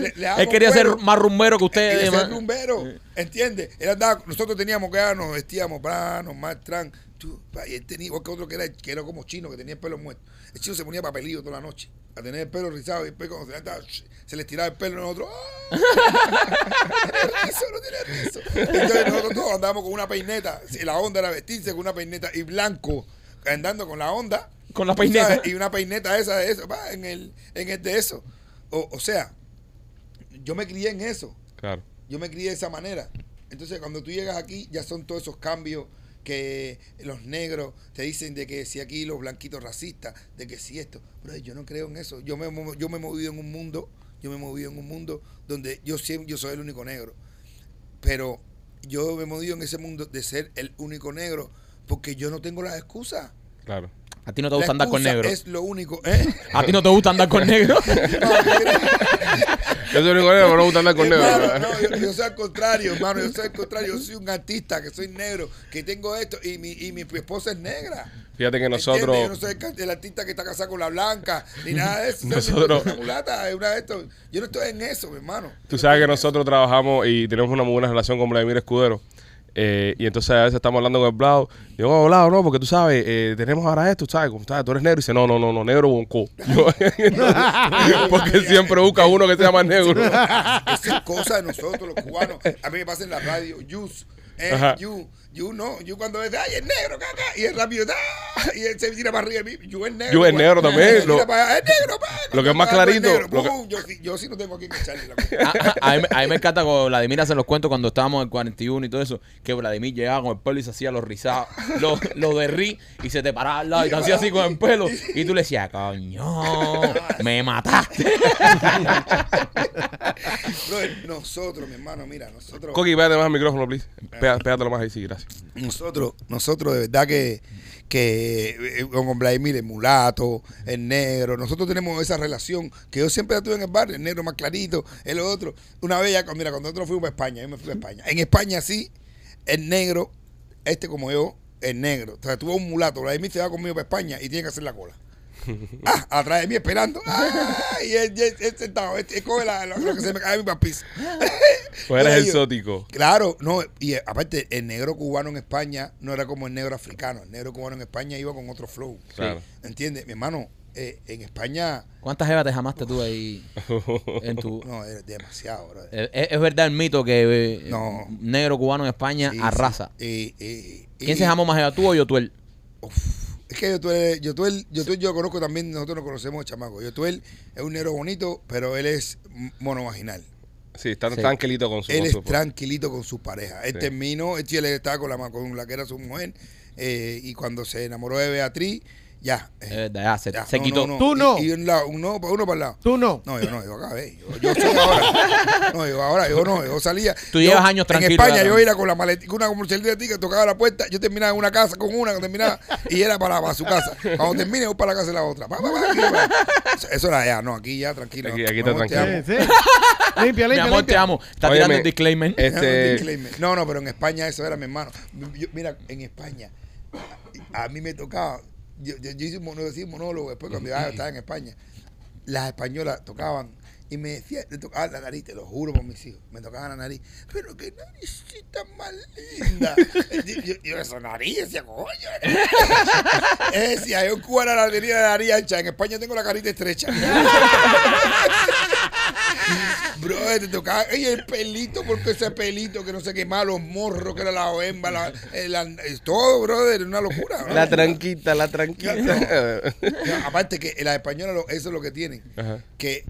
Le- le damos Él quería ser más rumbero que ustedes. Quería ser rumbero, ¿entiendes? Él andaba- nosotros teníamos que nos vestíamos planos, más tran. tú, y él tenía igual que otro que era, que era como chino, que tenía el pelo muerto. El chino se ponía papelillo toda la noche, a tener el pelo rizado y después cuando se levantaba, se le tiraba el pelo a nosotros. ¡ah! rizo, no tiene rizo. Entonces nosotros todos andábamos con una peineta. La onda era vestirse con una peineta y blanco, andando con la onda. Con la sabes, peineta. Y una peineta esa de eso, pa, en el, en el de eso. O, o sea, yo me crié en eso. Claro. Yo me crié de esa manera. Entonces, cuando tú llegas aquí, ya son todos esos cambios que los negros te dicen de que si aquí los blanquitos racistas, de que si esto. Pero yo no creo en eso. Yo me, yo me he movido en un mundo, yo me he movido en un mundo donde yo siempre, yo soy el único negro. Pero yo me he movido en ese mundo de ser el único negro porque yo no tengo las excusas. Claro. A ti no te gusta andar con negro. Es lo único. ¿eh? A ti no te gusta andar con negro. Yo soy único negro, pero no me gusta andar con negro. Hermano, no, yo, yo soy al contrario, hermano. Yo soy al contrario. Yo soy un artista que soy negro, que tengo esto y mi, y mi esposa es negra. Fíjate que ¿Entiendes? nosotros. Yo no soy el, artista que está casado con la blanca, ni nada de eso. Nosotros- Una mulata, es una de estos. Yo no estoy en eso, mi hermano. Tú sabes que nosotros trabajamos y tenemos una muy buena relación con Vladimir Escudero. Eh, y entonces a veces estamos hablando con el Blau. Digo, oh, Blau, no, porque tú sabes, eh, tenemos ahora esto, ¿sabes? Como, ¿sabes? Tú eres negro. Y dice, no, no, no, no, negro bonco. Yo- porque siempre busca uno que sea más negro. Esa es cosa de nosotros, los cubanos. A mí me pasa en la radio, Yus. Eh, you, you no, you cuando ves, ay, es negro, caca, y es rápido, ¡ah! y él se tira para arriba, y you es negro. You es pues. negro también, lo- tira para allá, es negro, pa. lo que es más clarito, negro, lo que- yo, sí- yo sí no tengo aquí que echarle la culpa. A, a- a mí, me- a mí me encanta cuando Vladimir hace los cuentos cuando estábamos en el 41 y todo eso, que Vladimir llegaba con el pelo y se hacía los rizados, lo, lo derrí y se te paraba al lado y te hacía así con el pelo. Y tú le decías, coño, me mataste. Brother, nosotros, mi hermano, mira, nosotros. Coqui, pégate más el micrófono, please. Pégatelo más ahí, sí, gracias. Nosotros, nosotros de verdad que, que eh, con Vladimir, el mulato, el negro, nosotros tenemos esa relación que yo siempre la tuve en el barrio, el negro más clarito, el otro. Una vez ya, mira, cuando nosotros fuimos a España, yo me fui a España. En España sí, el negro, este como yo, el negro. O sea, tuvo un mulato, Vladimir se va conmigo para España y tiene que hacer la cola. Ah, atrás de mí esperando. Ah, y él, él- él sentado, él, él coge la- lo, lo que se me cae a mi papiz. Pues eres Yo- exótico. Claro, no, y eh, aparte, el negro cubano en España no era como el negro africano. El negro cubano en España iba con otro flow. Claro. ¿Entiendes? Mi hermano, eh, en España, ¿Cuántas jevas te jamaste tú ahí en tu... no, es demasiado. Eh, ¿Es, es verdad el mito que eh, No. negro cubano en España Sí, arrasa? sí. Eh, eh, ¿Quién eh, se jamó más jeva, tú o Yotuel? Es que Yotuel, Yotuel, Yotuel yo conozco también, nosotros nos conocemos, chamaco. Yotuel es un negro bonito, pero él es monovaginal. Sí, está Sí. tranquilito con su. Él con es tranquilito con su pareja. Él Sí. terminó, él estaba con la, con la que era su mujer, eh, y cuando se enamoró de Beatriz, ya. eh, verdad, ya se, ya, se no, quitó. no, Tú no. Y, y un lado, uno, uno para el lado. Tú no. No, yo no, yo acabé. Yo, yo soy ahora. No, yo ahora, yo no, yo salía. Tú yo- llevas años tranquilo, En España yo iba con la maletica, una comercial de ti que tocaba la puerta, yo terminaba en una casa con una, que terminaba, y era para, para su casa. Cuando termine, voy para la casa de la otra. Pa, pa, pa, aquí, pa. Eso, eso era ya, no, aquí ya tranquilo. Aquí- aquí Mi está amor, te tranquilo. amo. Sí, sí. Limpia, Mi limpia, amor, limpia. te amo. Está Óyeme, tirando el disclaimer. eh, Este- Disclaimer. No, no, pero en España eso era mi hermano. Yo- mira, en España, a, a mí me tocaba. Yo, yo, yo hice un monólogo, después cuando yo estaba en España. Las españolas tocaban y me decían, le tocaba la nariz, te lo juro por mis hijos, me tocaban la nariz. Pero qué naricita más linda. yo, yo, yo, esa nariz, decía, coño. Decía, yo en Cuba la tenía la nariz ancha, en España tengo la carita estrecha. Bro, te tocaba, ey, el pelito, porque ese pelito que no sé qué más, los morros, que era la hemba, la, eh, la- eh, todo, brother, una locura. La tranquita, la tranquita. No, aparte que las españolas, eso es lo que tienen, Ajá, que,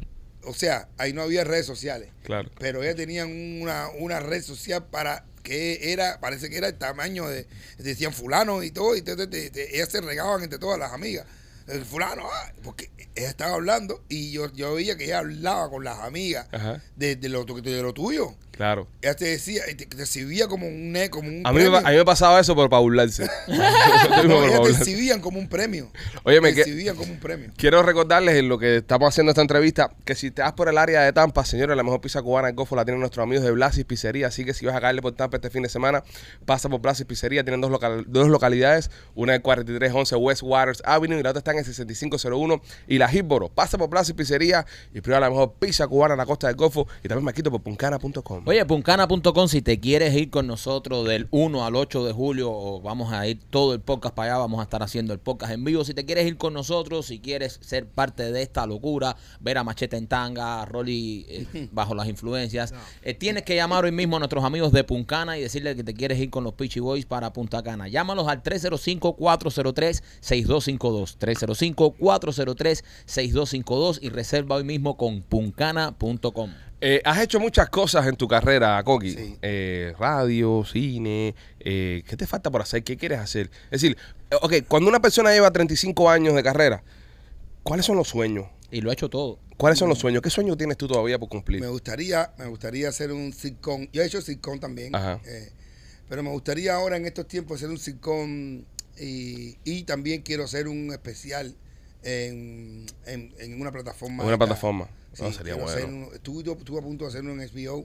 o sea, ahí no había redes sociales, claro. pero ellas tenían una, una red social para que era, parece que era el tamaño de, decían fulano y todo, y te- te- te- ellas se regaban entre todas las amigas. El fulano, ah, porque ella estaba hablando y yo, yo veía que ella hablaba con las amigas de, de lo, de lo tuyo. Claro. Ella te decía, te, te exhibía como un, ne- como un A mí, me, premio. a mí me pasaba eso, pero para burlarse. No, ellas te exhibían como un premio. Óyeme, te que- exhibían como un premio. Quiero recordarles en lo que estamos haciendo esta entrevista que si te vas por el área de Tampa, señores, la mejor pizza cubana del Golfo la tienen nuestros amigos de Blasis Pizzería. Así que si vas a caerle por Tampa este fin de semana, pasa por Blasis Pizzería. Tienen dos, local- dos localidades, una en 4311 West Waters Avenue y la otra está en el 6501 y la Hillboro. Pasa por Blasis Pizzería y prueba la mejor pizza cubana en la costa del Golfo y también me quito por puncana.com. Oye, puncana.com, si te quieres ir con nosotros del 1 al 8 de julio, vamos a ir todo el podcast para allá, vamos a estar haciendo el podcast en vivo. Si te quieres ir con nosotros, si quieres ser parte de esta locura, ver a Machete en tanga, a Rolly eh, bajo las influencias, eh, tienes que llamar hoy mismo a nuestros amigos de Puncana y decirle que te quieres ir con los Peachy Boys para Punta Cana. Llámalos al 305-403-6252. 305-403-6252 y reserva hoy mismo con puncana.com. Eh, has hecho muchas cosas en tu carrera, Coqui. Sí. Eh, radio, cine. eh, ¿Qué te falta por hacer? ¿Qué quieres hacer? Es decir, eh, ok, cuando una persona lleva 35 años de carrera, ¿cuáles son los sueños? Y lo ha hecho todo. ¿Cuáles son los sueños? ¿Qué sueños tienes tú todavía por cumplir? Me gustaría, me gustaría hacer un sitcom. Yo he hecho sitcom también. Ajá. eh, pero me gustaría ahora en estos tiempos hacer un sitcom y, y también quiero hacer un especial en, en, en una plataforma. Una plataforma. Sí, No, sería quiero bueno. hacer un- estuve, estuve a punto de hacerlo en HBO.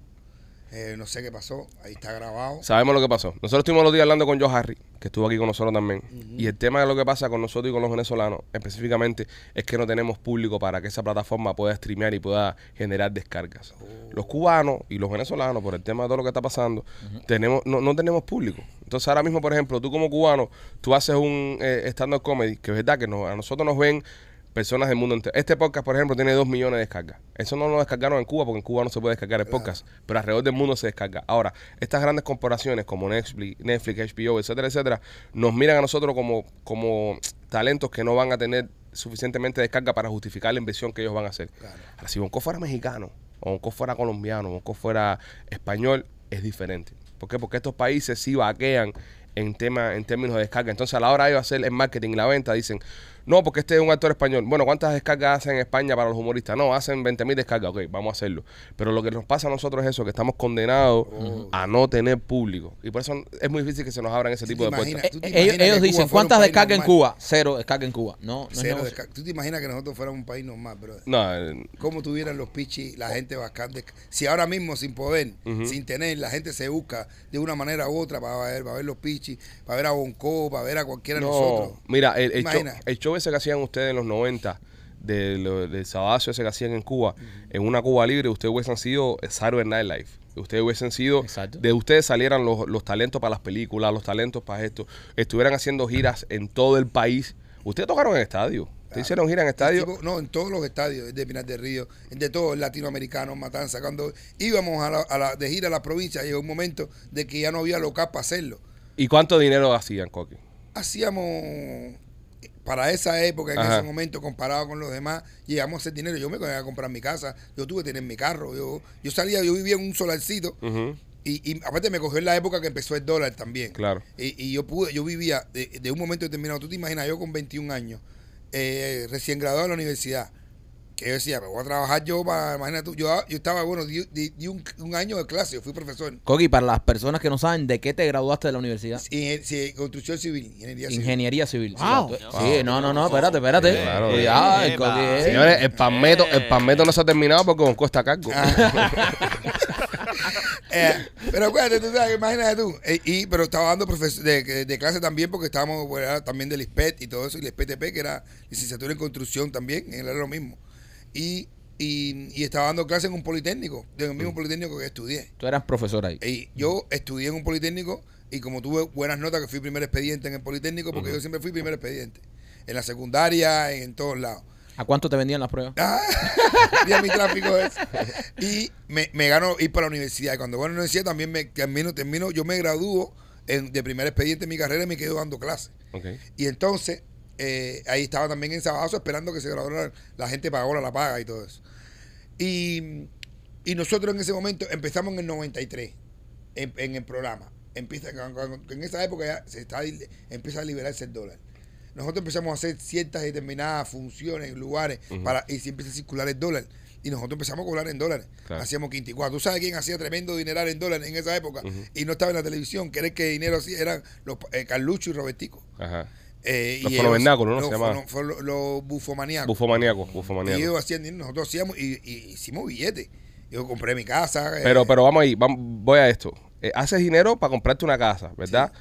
eh, no sé qué pasó. Ahí está grabado. Sabemos lo que pasó. Nosotros estuvimos los días hablando con Joe Harry, que estuvo aquí con nosotros también. Y el tema de lo que pasa con nosotros y con los venezolanos, específicamente, es que no tenemos público para que esa plataforma pueda streamear y pueda generar descargas. Los cubanos y los venezolanos, por el tema de todo lo que está pasando, tenemos no, no tenemos público. Entonces, ahora mismo, por ejemplo, tú como cubano, tú haces un eh, stand-up comedy, que es verdad que no- a nosotros nos ven personas del mundo entero. Este podcast, por ejemplo, tiene 2 millones de descargas. Eso no lo descargaron en Cuba porque en Cuba no se puede descargar el podcast, pero alrededor del mundo se descarga. Ahora, estas grandes corporaciones como Netflix, Netflix, HBO, etcétera, etcétera, nos miran a nosotros como, como talentos que no van a tener suficientemente descarga para justificar la inversión que ellos van a hacer. Ahora, si Bonco fuera mexicano, o Bonco fuera colombiano, o Bonco fuera español, es diferente. ¿Por qué? Porque estos países sí vaquean en, tema, en términos de descarga. Entonces, a la hora de ellos hacer el marketing y la venta, dicen, no, porque este es un actor español. Bueno, ¿cuántas descargas hacen en España para los humoristas? No, hacen 20 mil descargas. Ok, vamos a hacerlo. Pero lo que nos pasa a nosotros es eso, que estamos condenados a no tener público. Y por eso es muy difícil que se nos abran ese tipo de puertas. Eh, ellos dicen, ¿cuántas descargas en? Cuba? Cero descarga en Cuba. No, no Cero ¿Tú te imaginas que nosotros fuéramos un país normal, brother? No, eh, ¿Cómo tuvieran los pichis, la gente bastante? Si ahora mismo sin poder, sin tener, la gente se busca de una manera u otra para ver, para ver los pichis, para ver a Bonco, para ver a cualquiera de nosotros. Mira, el, el, show, el show ese que hacían ustedes en los 90, de lo- del sabazo ese que hacían en Cuba, en una Cuba libre, ustedes hubiesen sido Saturday Night Live. Ustedes hubiesen sido, Exacto. de ustedes salieran los, los talentos para las películas, los talentos para esto, estuvieran haciendo giras en todo el país. Ustedes tocaron en estadio. Ustedes hicieron gira en estadio. Tipo, no, en todos los estadios de Pinar del Río, de todos latinoamericanos, Matanza. Cuando íbamos a la, a la- de gira a la provincia, llegó un momento de que ya no había local para hacerlo. ¿Y cuánto dinero hacían, Coqui? Hacíamos, para esa época, en Ajá. ese momento, comparado con los demás, llegamos a hacer dinero. Yo me iba a comprar mi casa, yo tuve que tener mi carro. Yo, yo salía, yo vivía en un solarcito. Y, y aparte me cogió en la época que empezó el dólar también. Claro. Y, y yo pude, yo vivía de, de un momento determinado. Tú te imaginas, yo con 21 años, eh, recién graduado de la universidad, que yo decía, me voy a trabajar yo para, imagínate tú, yo, yo estaba, bueno, di, di- di un, un año de clase, yo fui profesor. Coqui, para las personas que no saben, ¿de qué te graduaste de la universidad? Ingen- sí, construcción civil, ingeniería civil. Ingeniería civil. Wow. Sí, Sí, no, no, no, espérate, espérate. Claro. Cuidado, el. Coqui es- Señores, el palmeto, el palmeto no se ha terminado porque Bonco está a cargo. Eh, pero acuérdate, tú sabes, imagínate tú. Eh, y, pero estaba dando profes- de, de- de clase también porque estábamos bueno, también del ISPET y todo eso, y el ISPTP, que era licenciatura en construcción también, era lo mismo. Y, y, y estaba dando clase en un politécnico, en el mismo politécnico que estudié. Tú eras profesor ahí. Y yo estudié en un politécnico y como tuve buenas notas que fui primer expediente en el politécnico, porque yo siempre fui primer expediente. En la secundaria, en todos lados. ¿A cuánto te vendían las pruebas? Ah, mi tráfico es. Y me, me gano ir para la universidad. Y cuando voy a la universidad también me termino, termino yo me gradúo en- de primer expediente en mi carrera y me quedo dando clases. Ok. Y entonces, eh, ahí estaba también en Sabazo esperando que se graduara la gente pagó la paga y todo eso. Y, y nosotros en ese momento empezamos en el 93, en, en el programa. Empieza, en esa época ya se está, empieza a liberarse el dólar. Nosotros empezamos a hacer ciertas determinadas funciones lugares para y se empieza a circular el dólar. Y nosotros empezamos a cobrar en dólares. Claro. Hacíamos 54. ¿Tú sabes quién hacía tremendo dineral en dólares en esa época? Y no estaba en la televisión. Que era el que dinero hacía, eran los eh, Carlucho y Robertico. Ajá. Eh, Los y fonovernáculos, ¿no? Los, Se fono- fue lo- los bufomaníacos. Bufomaníaco, y ellos hacían dinero, nosotros hacíamos y, y hicimos billetes. Yo compré mi casa. eh, Pero, pero vamos ahí, vamos, voy a esto. Eh, haces dinero para comprarte una casa, ¿verdad?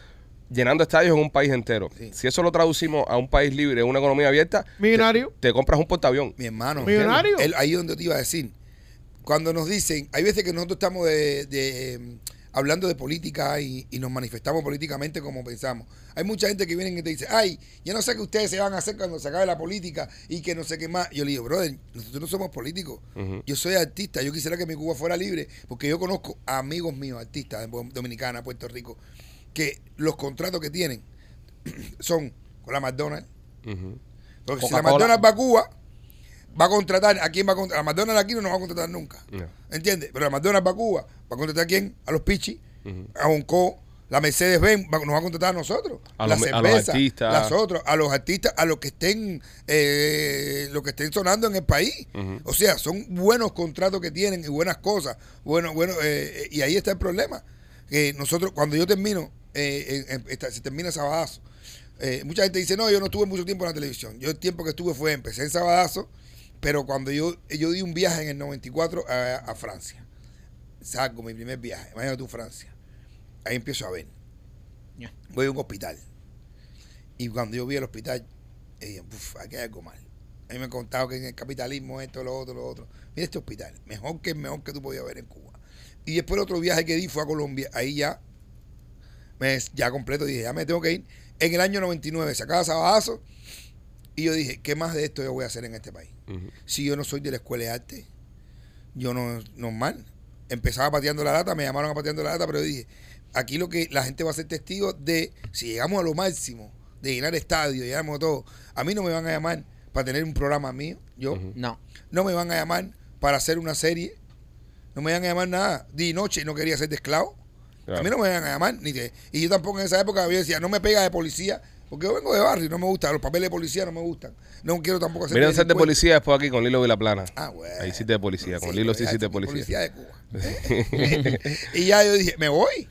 Llenando estadios en un país entero. Sí. Si eso lo traducimos a un país libre, una economía abierta, Millonario. te compras un portaavión. mi hermano. Millonario. Él- ahí donde te iba a decir. Cuando nos dicen, hay veces que nosotros estamos de, de, eh, hablando de política y, y nos manifestamos políticamente como pensamos. Hay mucha gente que viene y te dice, ay, yo no sé qué ustedes se van a hacer cuando se acabe la política y que no sé qué más. Yo le digo, brother, nosotros no somos políticos. Yo soy artista. Yo quisiera que mi Cuba fuera libre porque yo conozco a amigos míos, artistas de Dominicana, Puerto Rico, que los contratos que tienen son con la McDonald's. Porque si la. McDonald's va a Cuba, va a contratar a quién va a contratar. La McDonald's aquí no nos va a contratar nunca. No. ¿Entiendes? Pero la McDonald's va a Cuba, va a contratar a quién? A los Pichis, Ujú. a Bonco, la Mercedes Benz va- nos va a contratar a nosotros. A la los- a los cerveza, artistas. las otras, a los artistas, a los que estén, eh, los que estén sonando en el país. O sea, son buenos contratos que tienen y buenas cosas. Bueno, bueno, eh, y ahí está el problema. Que nosotros, cuando yo termino, eh, esta- se termina Sabadazo, eh, mucha gente dice, no, yo no estuve mucho tiempo en la televisión. Yo el tiempo que estuve fue, empecé en Sabadazo, pero cuando yo, yo di un viaje en el 94 a, a Francia. Salgo, mi primer viaje. Imagínate tú, Francia. Ahí empiezo a ver. Voy a un hospital. Y cuando yo vi el hospital, eh, uf, aquí hay algo mal. A mí me han contado que en el capitalismo esto, lo otro, lo otro. Mira este hospital, mejor que el mejor que tú podías ver en Cuba. Y después el otro viaje que di fue a Colombia. Ahí ya, me, ya completo, dije, ya me tengo que ir. En el año 99 se acaba Sabadazo Y yo dije, ¿qué más de esto yo voy a hacer en este país? Si yo no soy de la escuela de arte, yo no, normal. Empezaba pateando la lata, me llamaron a pateando la lata, pero yo dije, aquí lo que la gente va a ser testigo de, si llegamos a lo máximo, de llenar estadio, llegamos a todo, a mí no me van a llamar para tener un programa mío, yo. No. no me van a llamar para hacer una serie, no me van a llamar nada, di noche no quería ser de esclavo, Claro. a mí no me van a llamar, ni de- y yo tampoco en esa época yo decía, no me pega de policía, porque yo vengo de barrio, no me gusta, los papeles de policía no me gustan, no quiero tampoco hacer Miren ser de policía después aquí con Lilo y la Plana. Ah, bueno. Ahí sí te de policía. Con Lilo sí sí ya, te policía. de Cuba. y ya yo dije, me voy.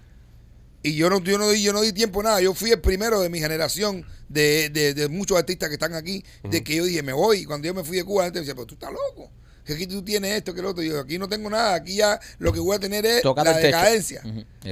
Y yo no, yo no di, yo no di tiempo a nada. Yo fui el primero de mi generación, de, de, de muchos artistas que están aquí, de que yo dije, me voy. Y cuando yo me fui de Cuba, la gente me decía, pero tú estás loco. Que aquí tú tienes esto, que lo otro. Y yo, aquí no tengo nada. Aquí ya lo que voy a tener es la decadencia.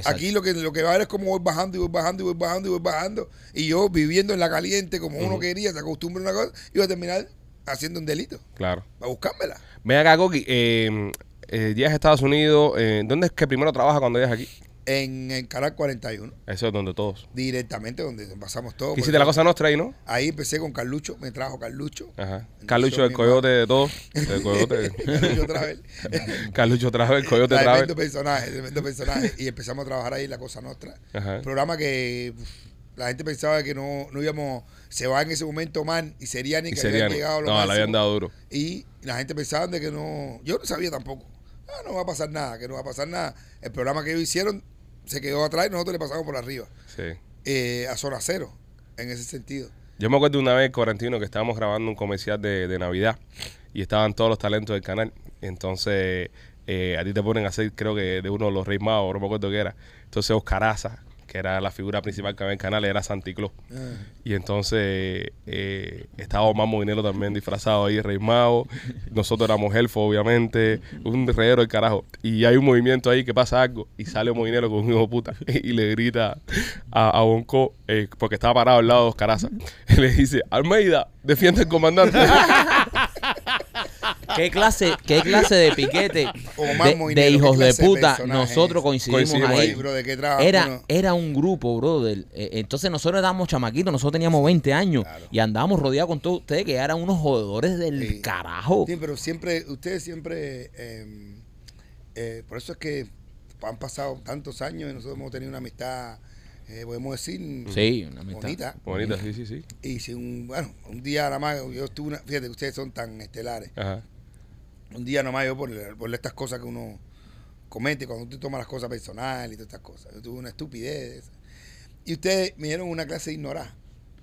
Aquí lo que, lo que va a ver es como voy bajando y voy bajando y voy bajando y voy bajando. Y yo viviendo en la caliente como uno quería, se acostumbra a una cosa, iba a terminar haciendo un delito. Claro. A buscármela. Ven acá, Coqui. Eh, eh, llegas a Estados Unidos. eh, ¿Dónde es que primero trabajas cuando llegas aquí? En el Canal 41. Eso es donde todos. directamente donde pasamos todo. ¿Qué hiciste la cosa nuestra ahí, no? Ahí empecé con Carlucho, me trajo Carlucho. Ajá. Carlucho, el coyote de todos. El coyote. Carlucho otra vez. Carlucho otra vez, el coyote otra tremendo personaje, tremendo personaje. Y empezamos a trabajar ahí en La Cosa Nostra. Ajá. Programa que uf, la gente pensaba que no, no íbamos, se va en ese momento man y sería ni Y que habían llegado a lo No, le máximo. habían dado duro. Y la gente pensaba de que no, yo no sabía tampoco. Ah, no va a pasar nada, que no va a pasar nada. El programa que ellos hicieron se quedó atrás y nosotros le pasamos por arriba. Sí. Eh, a zona cero, en ese sentido. Yo me acuerdo una vez, Corantino, que estábamos grabando un comercial de, de Navidad y estaban todos los talentos del canal. Entonces, eh, a ti te ponen a hacer, creo que de uno de los Reyes Magos, no me acuerdo qué era. Entonces, Oscaraza, que era la figura principal que había en el canal, era Santi Claus. Ah. Y entonces eh, estaba Omar Movinelo también disfrazado ahí, Rey Mago. Nosotros éramos elfos, obviamente. Un reguero del carajo. Y hay un movimiento ahí que pasa algo. Y sale Movinelo con un hijo de puta. Y le grita a, a Bonco, eh, porque estaba parado al lado de Oscaraza. Y le dice: Almeida, defiende al comandante. ¿Qué clase, qué clase de piquete Omar de, Moinelo, de ¿qué hijos de puta nosotros coincidimos, Coincidimos ahí? ahí. bro, ¿de qué trabajo Era, uno? era un grupo, brother. Eh, entonces nosotros éramos chamaquitos, nosotros teníamos 20 años Claro. y andábamos rodeados con todos ustedes que eran unos jodedores del Sí. carajo. Sí, pero siempre, ustedes siempre, eh, eh, por eso es que han pasado tantos años y nosotros hemos tenido una amistad, eh, podemos decir, Sí, una amistad. bonita. Bonita, sí, sí, sí. Y si un, bueno, un día nada más, yo estuve, una, fíjate, ustedes son tan estelares. Ajá. Un día nomás yo por, por estas cosas que uno comete cuando tú tomas las cosas personales y todas estas cosas. Yo tuve una estupidez. Y ustedes me dieron una clase de ignorar.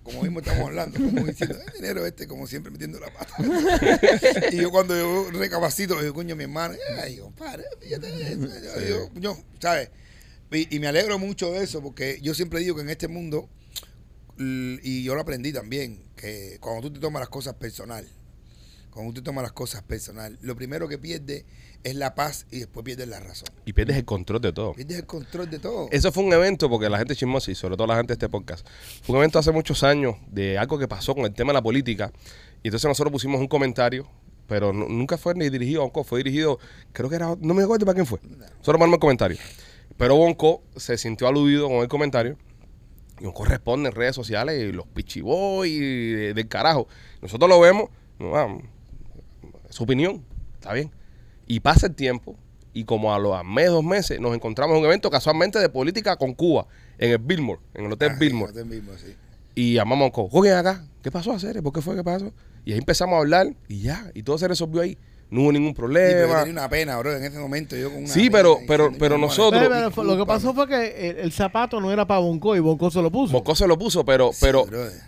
Como mismo estamos hablando, como diciendo, el dinero este, como siempre metiendo la pata. y yo cuando yo recapacito, yo, coño, mi hermano, ay, compadre, fíjate eso. Yo, yo, yo, ¿sabes? Y, y me alegro mucho de eso, porque yo siempre digo que en este mundo, y yo lo aprendí también, que cuando tú te tomas las cosas personal, cuando tú te tomas las cosas personal, lo primero que pierdes es la paz y después pierdes la razón. Y pierdes el control de todo. Pierdes el control de todo. Eso fue un evento, porque la gente chismosa y sobre todo la gente de este podcast, fue un evento hace muchos años de algo que pasó con el tema de la política. Y entonces nosotros pusimos un comentario, pero no- nunca fue ni dirigido a Bonco, fue dirigido, creo que era, no me acuerdo para quién fue. Nosotros mandamos el comentario. Pero Bonco se sintió aludido con el comentario. Y Bonco responde en redes sociales, y los pichiboy de- del carajo. Nosotros lo vemos, no, ah, su opinión, está bien. Y pasa el tiempo y como a los mes, dos meses, nos encontramos en un evento casualmente de política con Cuba, en el Billmore, en el Hotel Ah, Billmore. Hotel Billmore, sí. Y llamamos a oye acá, ¿qué pasó a hacer? ¿Por qué fue? ¿Qué pasó? Y ahí empezamos a hablar y ya, y todo se resolvió ahí. No hubo ningún Sí, pero problema. tenía una pena, bro, en ese momento yo con una Sí, pena pero- pero- pero "Coño, nosotros- Pero, pero, lo que discúlpame". pasó fue que el, el zapato no era para Bonco y Bonco se lo puso. Bocó se lo puso, pero, Sí, pero,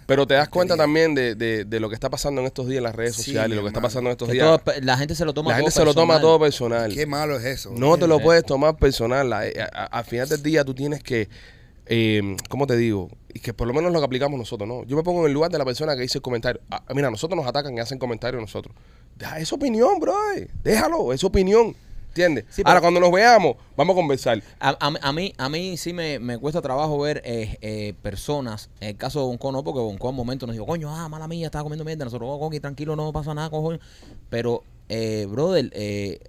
pero te das cuenta también de, de- de lo que está pasando en estos días en las redes Sí, sociales, mi lo que está pasando en estos Que días. todo- la gente se lo toma La todo gente se lo toma personal. todo personal. Qué malo es eso. No te lo Sí. puedes tomar personal. Eh, a- a- Al final del día tú tienes que, eh, ¿cómo te digo? Y que por lo menos lo que aplicamos nosotros, ¿no? Yo me pongo en el lugar de la persona que dice el comentario. Ah, mira, nosotros nos atacan y hacen comentarios nosotros. Es opinión, bro. Déjalo, es opinión. ¿Entiendes? Sí, Ahora, cuando nos veamos, vamos a conversar. A, a- a mí, a mí sí me, me cuesta trabajo ver eh, eh, personas, en el caso de Bonco no, porque Bonco al momento nos dijo, coño, ah, mala mía, estaba comiendo mierda, nosotros, oh, Coqui, tranquilo, no pasa nada, coño. Pero, eh, brother, eh,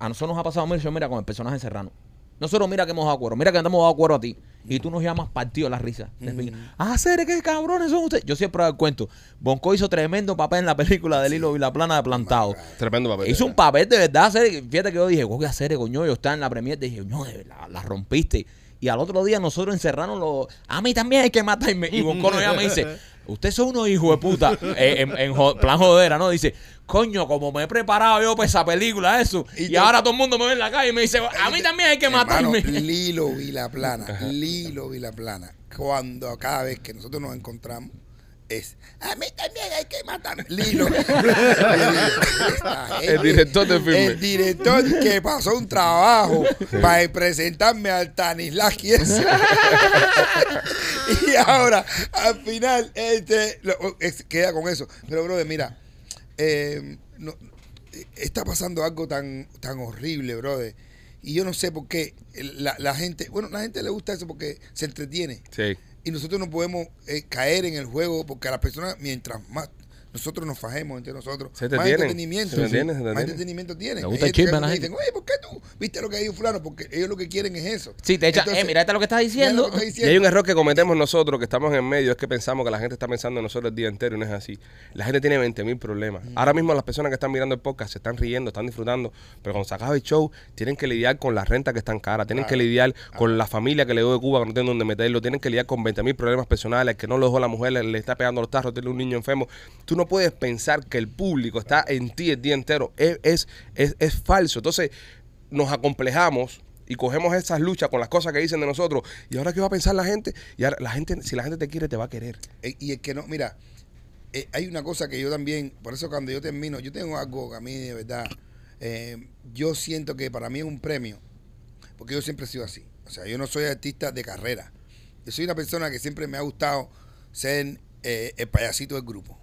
a nosotros nos ha pasado mucho, mira, con el personaje Serrano. Nosotros mira que hemos dado cuero, mira que hemos dado cuero a ti. Y tú nos llamas partido la risa. Ah, Cere, qué cabrones son ustedes. Yo siempre el cuento. Bonco hizo tremendo papel en la película del hilo y la plana de plantado. Tremendo papel. Hizo un papel de verdad, Cere. Fíjate que yo dije, voy a hacer, coño, yo estaba en la premier, dije, no, de verdad, la rompiste. Y al otro día nosotros encerraron los... A mí también hay que matarme. Y Bonco nos llama y dice, ustedes son unos hijos de puta. Eh, en, en jo- plan jodera, ¿no? Dice, coño, como me he preparado yo para esa película, eso. Y ahora todo el mundo me ve en la calle y me dice, a mí también hay que Hermano, matarme. Lilo y la plana, Lilo y la plana. Cuando cada vez que nosotros nos encontramos es a mí también hay que matarme. Lilo. El director del filme. El director que pasó un trabajo para presentarme al Tanislavski ese. y ahora, al final, este lo- es- queda con eso. Pero, brother, mira, eh, no- está pasando algo tan, tan horrible, brother. Y yo no sé por qué la, la gente, bueno, la gente le gusta eso porque se entretiene. Sí. Y nosotros no podemos eh, caer en el juego porque a las personas, mientras más nosotros nos fajemos entre nosotros, Se más entretienen. entretenimiento, Se se más entretienen. entretenimiento tienen. Le gusta el chisme a la me gente. dicen, oye, ¿por qué tú viste lo que dijo fulano? Porque ellos lo que quieren es eso. Sí, te echan, Entonces, eh, mira, esto es lo que estás diciendo. lo que está Y diciendo. hay un error que cometemos nosotros, que estamos en medio, es que pensamos que la gente está pensando en nosotros el día entero y no es así. La gente tiene 20 mil problemas. Ahora mismo las personas que están mirando el podcast se están riendo, están disfrutando, pero cuando se acaba el show, tienen que lidiar con la renta que están cara, tienen que lidiar con la familia que le dio de Cuba, que no tienen dónde meterlo, tienen que lidiar con 20 mil problemas personales, que no lo dejó la mujer, le, le está pegando los tarros, tiene un niño enfermo. Tú no puedes pensar que el público está en ti el día entero. Es, es, es, es falso. Entonces, nos acomplejamos y cogemos esas luchas con las cosas que dicen de nosotros. ¿Y ahora qué va a pensar la gente? Y ahora la gente, si la gente te quiere, te va a querer. Eh, Y el que no, mira, eh, hay una cosa que yo también, por eso cuando yo termino, yo tengo algo que a mí de verdad, eh, yo siento que para mí es un premio, porque yo siempre he sido así. O sea, yo no soy artista de carrera. Yo soy una persona que siempre me ha gustado ser eh, el payasito del grupo.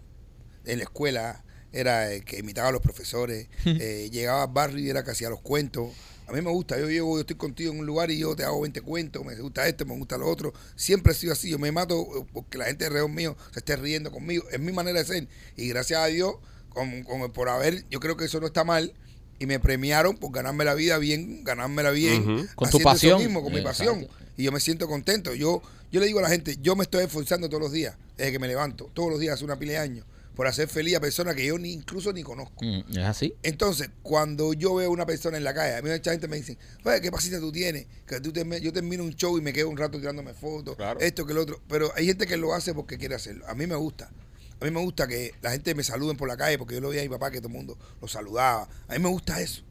En la escuela era el que imitaba a los profesores, eh, llegaba al barrio y era que hacía los cuentos. A mí me gusta, yo llego, yo estoy contigo en un lugar y yo te hago 20 cuentos, me gusta esto, me gusta lo otro. Siempre he sido así, yo me mato eh, porque la gente alrededor mío se esté riendo conmigo. Es mi manera de ser. Y gracias a Dios, con, con- por haber, yo creo que eso no está mal. Y me premiaron por ganarme la vida bien, ganármela bien. Ujú. Con tu eso pasión. mismo, con mi pasión. Y yo me siento contento. Yo, yo le digo a la gente, yo me estoy esforzando todos los días, desde que me levanto, todos los días hace una pila de años, por hacer feliz a personas que yo ni incluso ni conozco. Mm, ¿Es así? Entonces, cuando yo veo una persona en la calle, a mí mucha gente me dice, oye, ¿qué pasita tú tienes? Que tú termi- yo termino un show y me quedo un rato tirándome fotos, Claro. esto que lo otro. Pero hay gente que lo hace porque quiere hacerlo. A mí me gusta. A mí me gusta que la gente me saluden por la calle porque yo lo veía a mi papá que todo el mundo lo saludaba. A mí me gusta eso.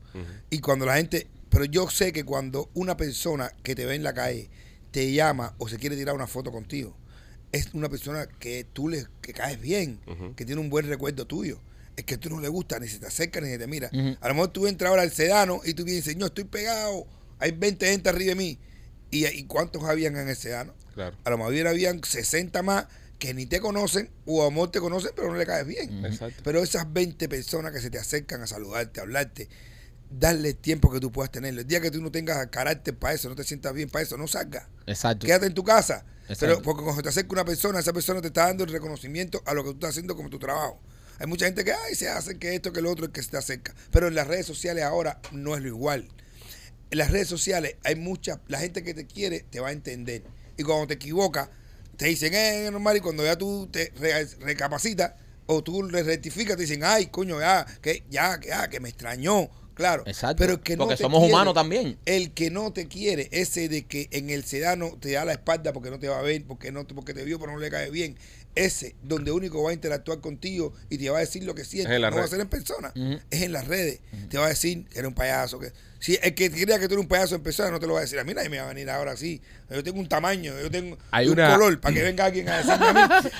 Y cuando la gente, pero yo sé que cuando una persona que te ve en la calle te llama o se quiere tirar una foto contigo, es una persona que tú le que caes bien, que tiene un buen recuerdo tuyo. Es que tú no le gusta, ni se te acerca ni se te mira. A lo mejor tú entras ahora al sedano y tú dices, no, estoy pegado, hay 20 gente arriba de mí. ¿Y, y cuántos habían en el sedano? Claro. A lo mejor habían 60 más que ni te conocen o a lo mejor te conocen pero no le caes bien. Exacto. Pero esas 20 personas que se te acercan a saludarte, a hablarte, darle el tiempo que tú puedas tenerlo. El día que tú no tengas carácter para eso, no te sientas bien para eso, no salgas. Exacto. Quédate en tu casa. Exacto. Pero porque cuando te acerca una persona, esa persona te está dando el reconocimiento a lo que tú estás haciendo como tu trabajo. Hay mucha gente que ay, se hace que esto, que lo otro, que se te acerca. Pero en las redes sociales ahora no es lo igual. En las redes sociales hay mucha, la gente que te quiere te va a entender. Y cuando te equivocas, te dicen, eh, es normal. Y cuando ya tú te re- recapacitas o tú le rectificas, te dicen, ay, coño, ya, que ya, que, ya, que me extrañó. Claro. Exacto. Pero que no Porque te somos quiere- humanos también. el que no te quiere, ese de que en el sedano te da la espalda porque no te va a ver, porque no porque te vio pero no le cae bien, ese donde único va a interactuar contigo y te va a decir lo que siente, no va a red. ser en persona, es en las redes. Te va a decir que eres un payaso, que si el que crea que tú eres un payaso en persona no te lo va a decir. A mí nadie me va a venir ahora así. Yo tengo un tamaño, yo tengo Hay un una- color para que venga alguien a decirme a mí.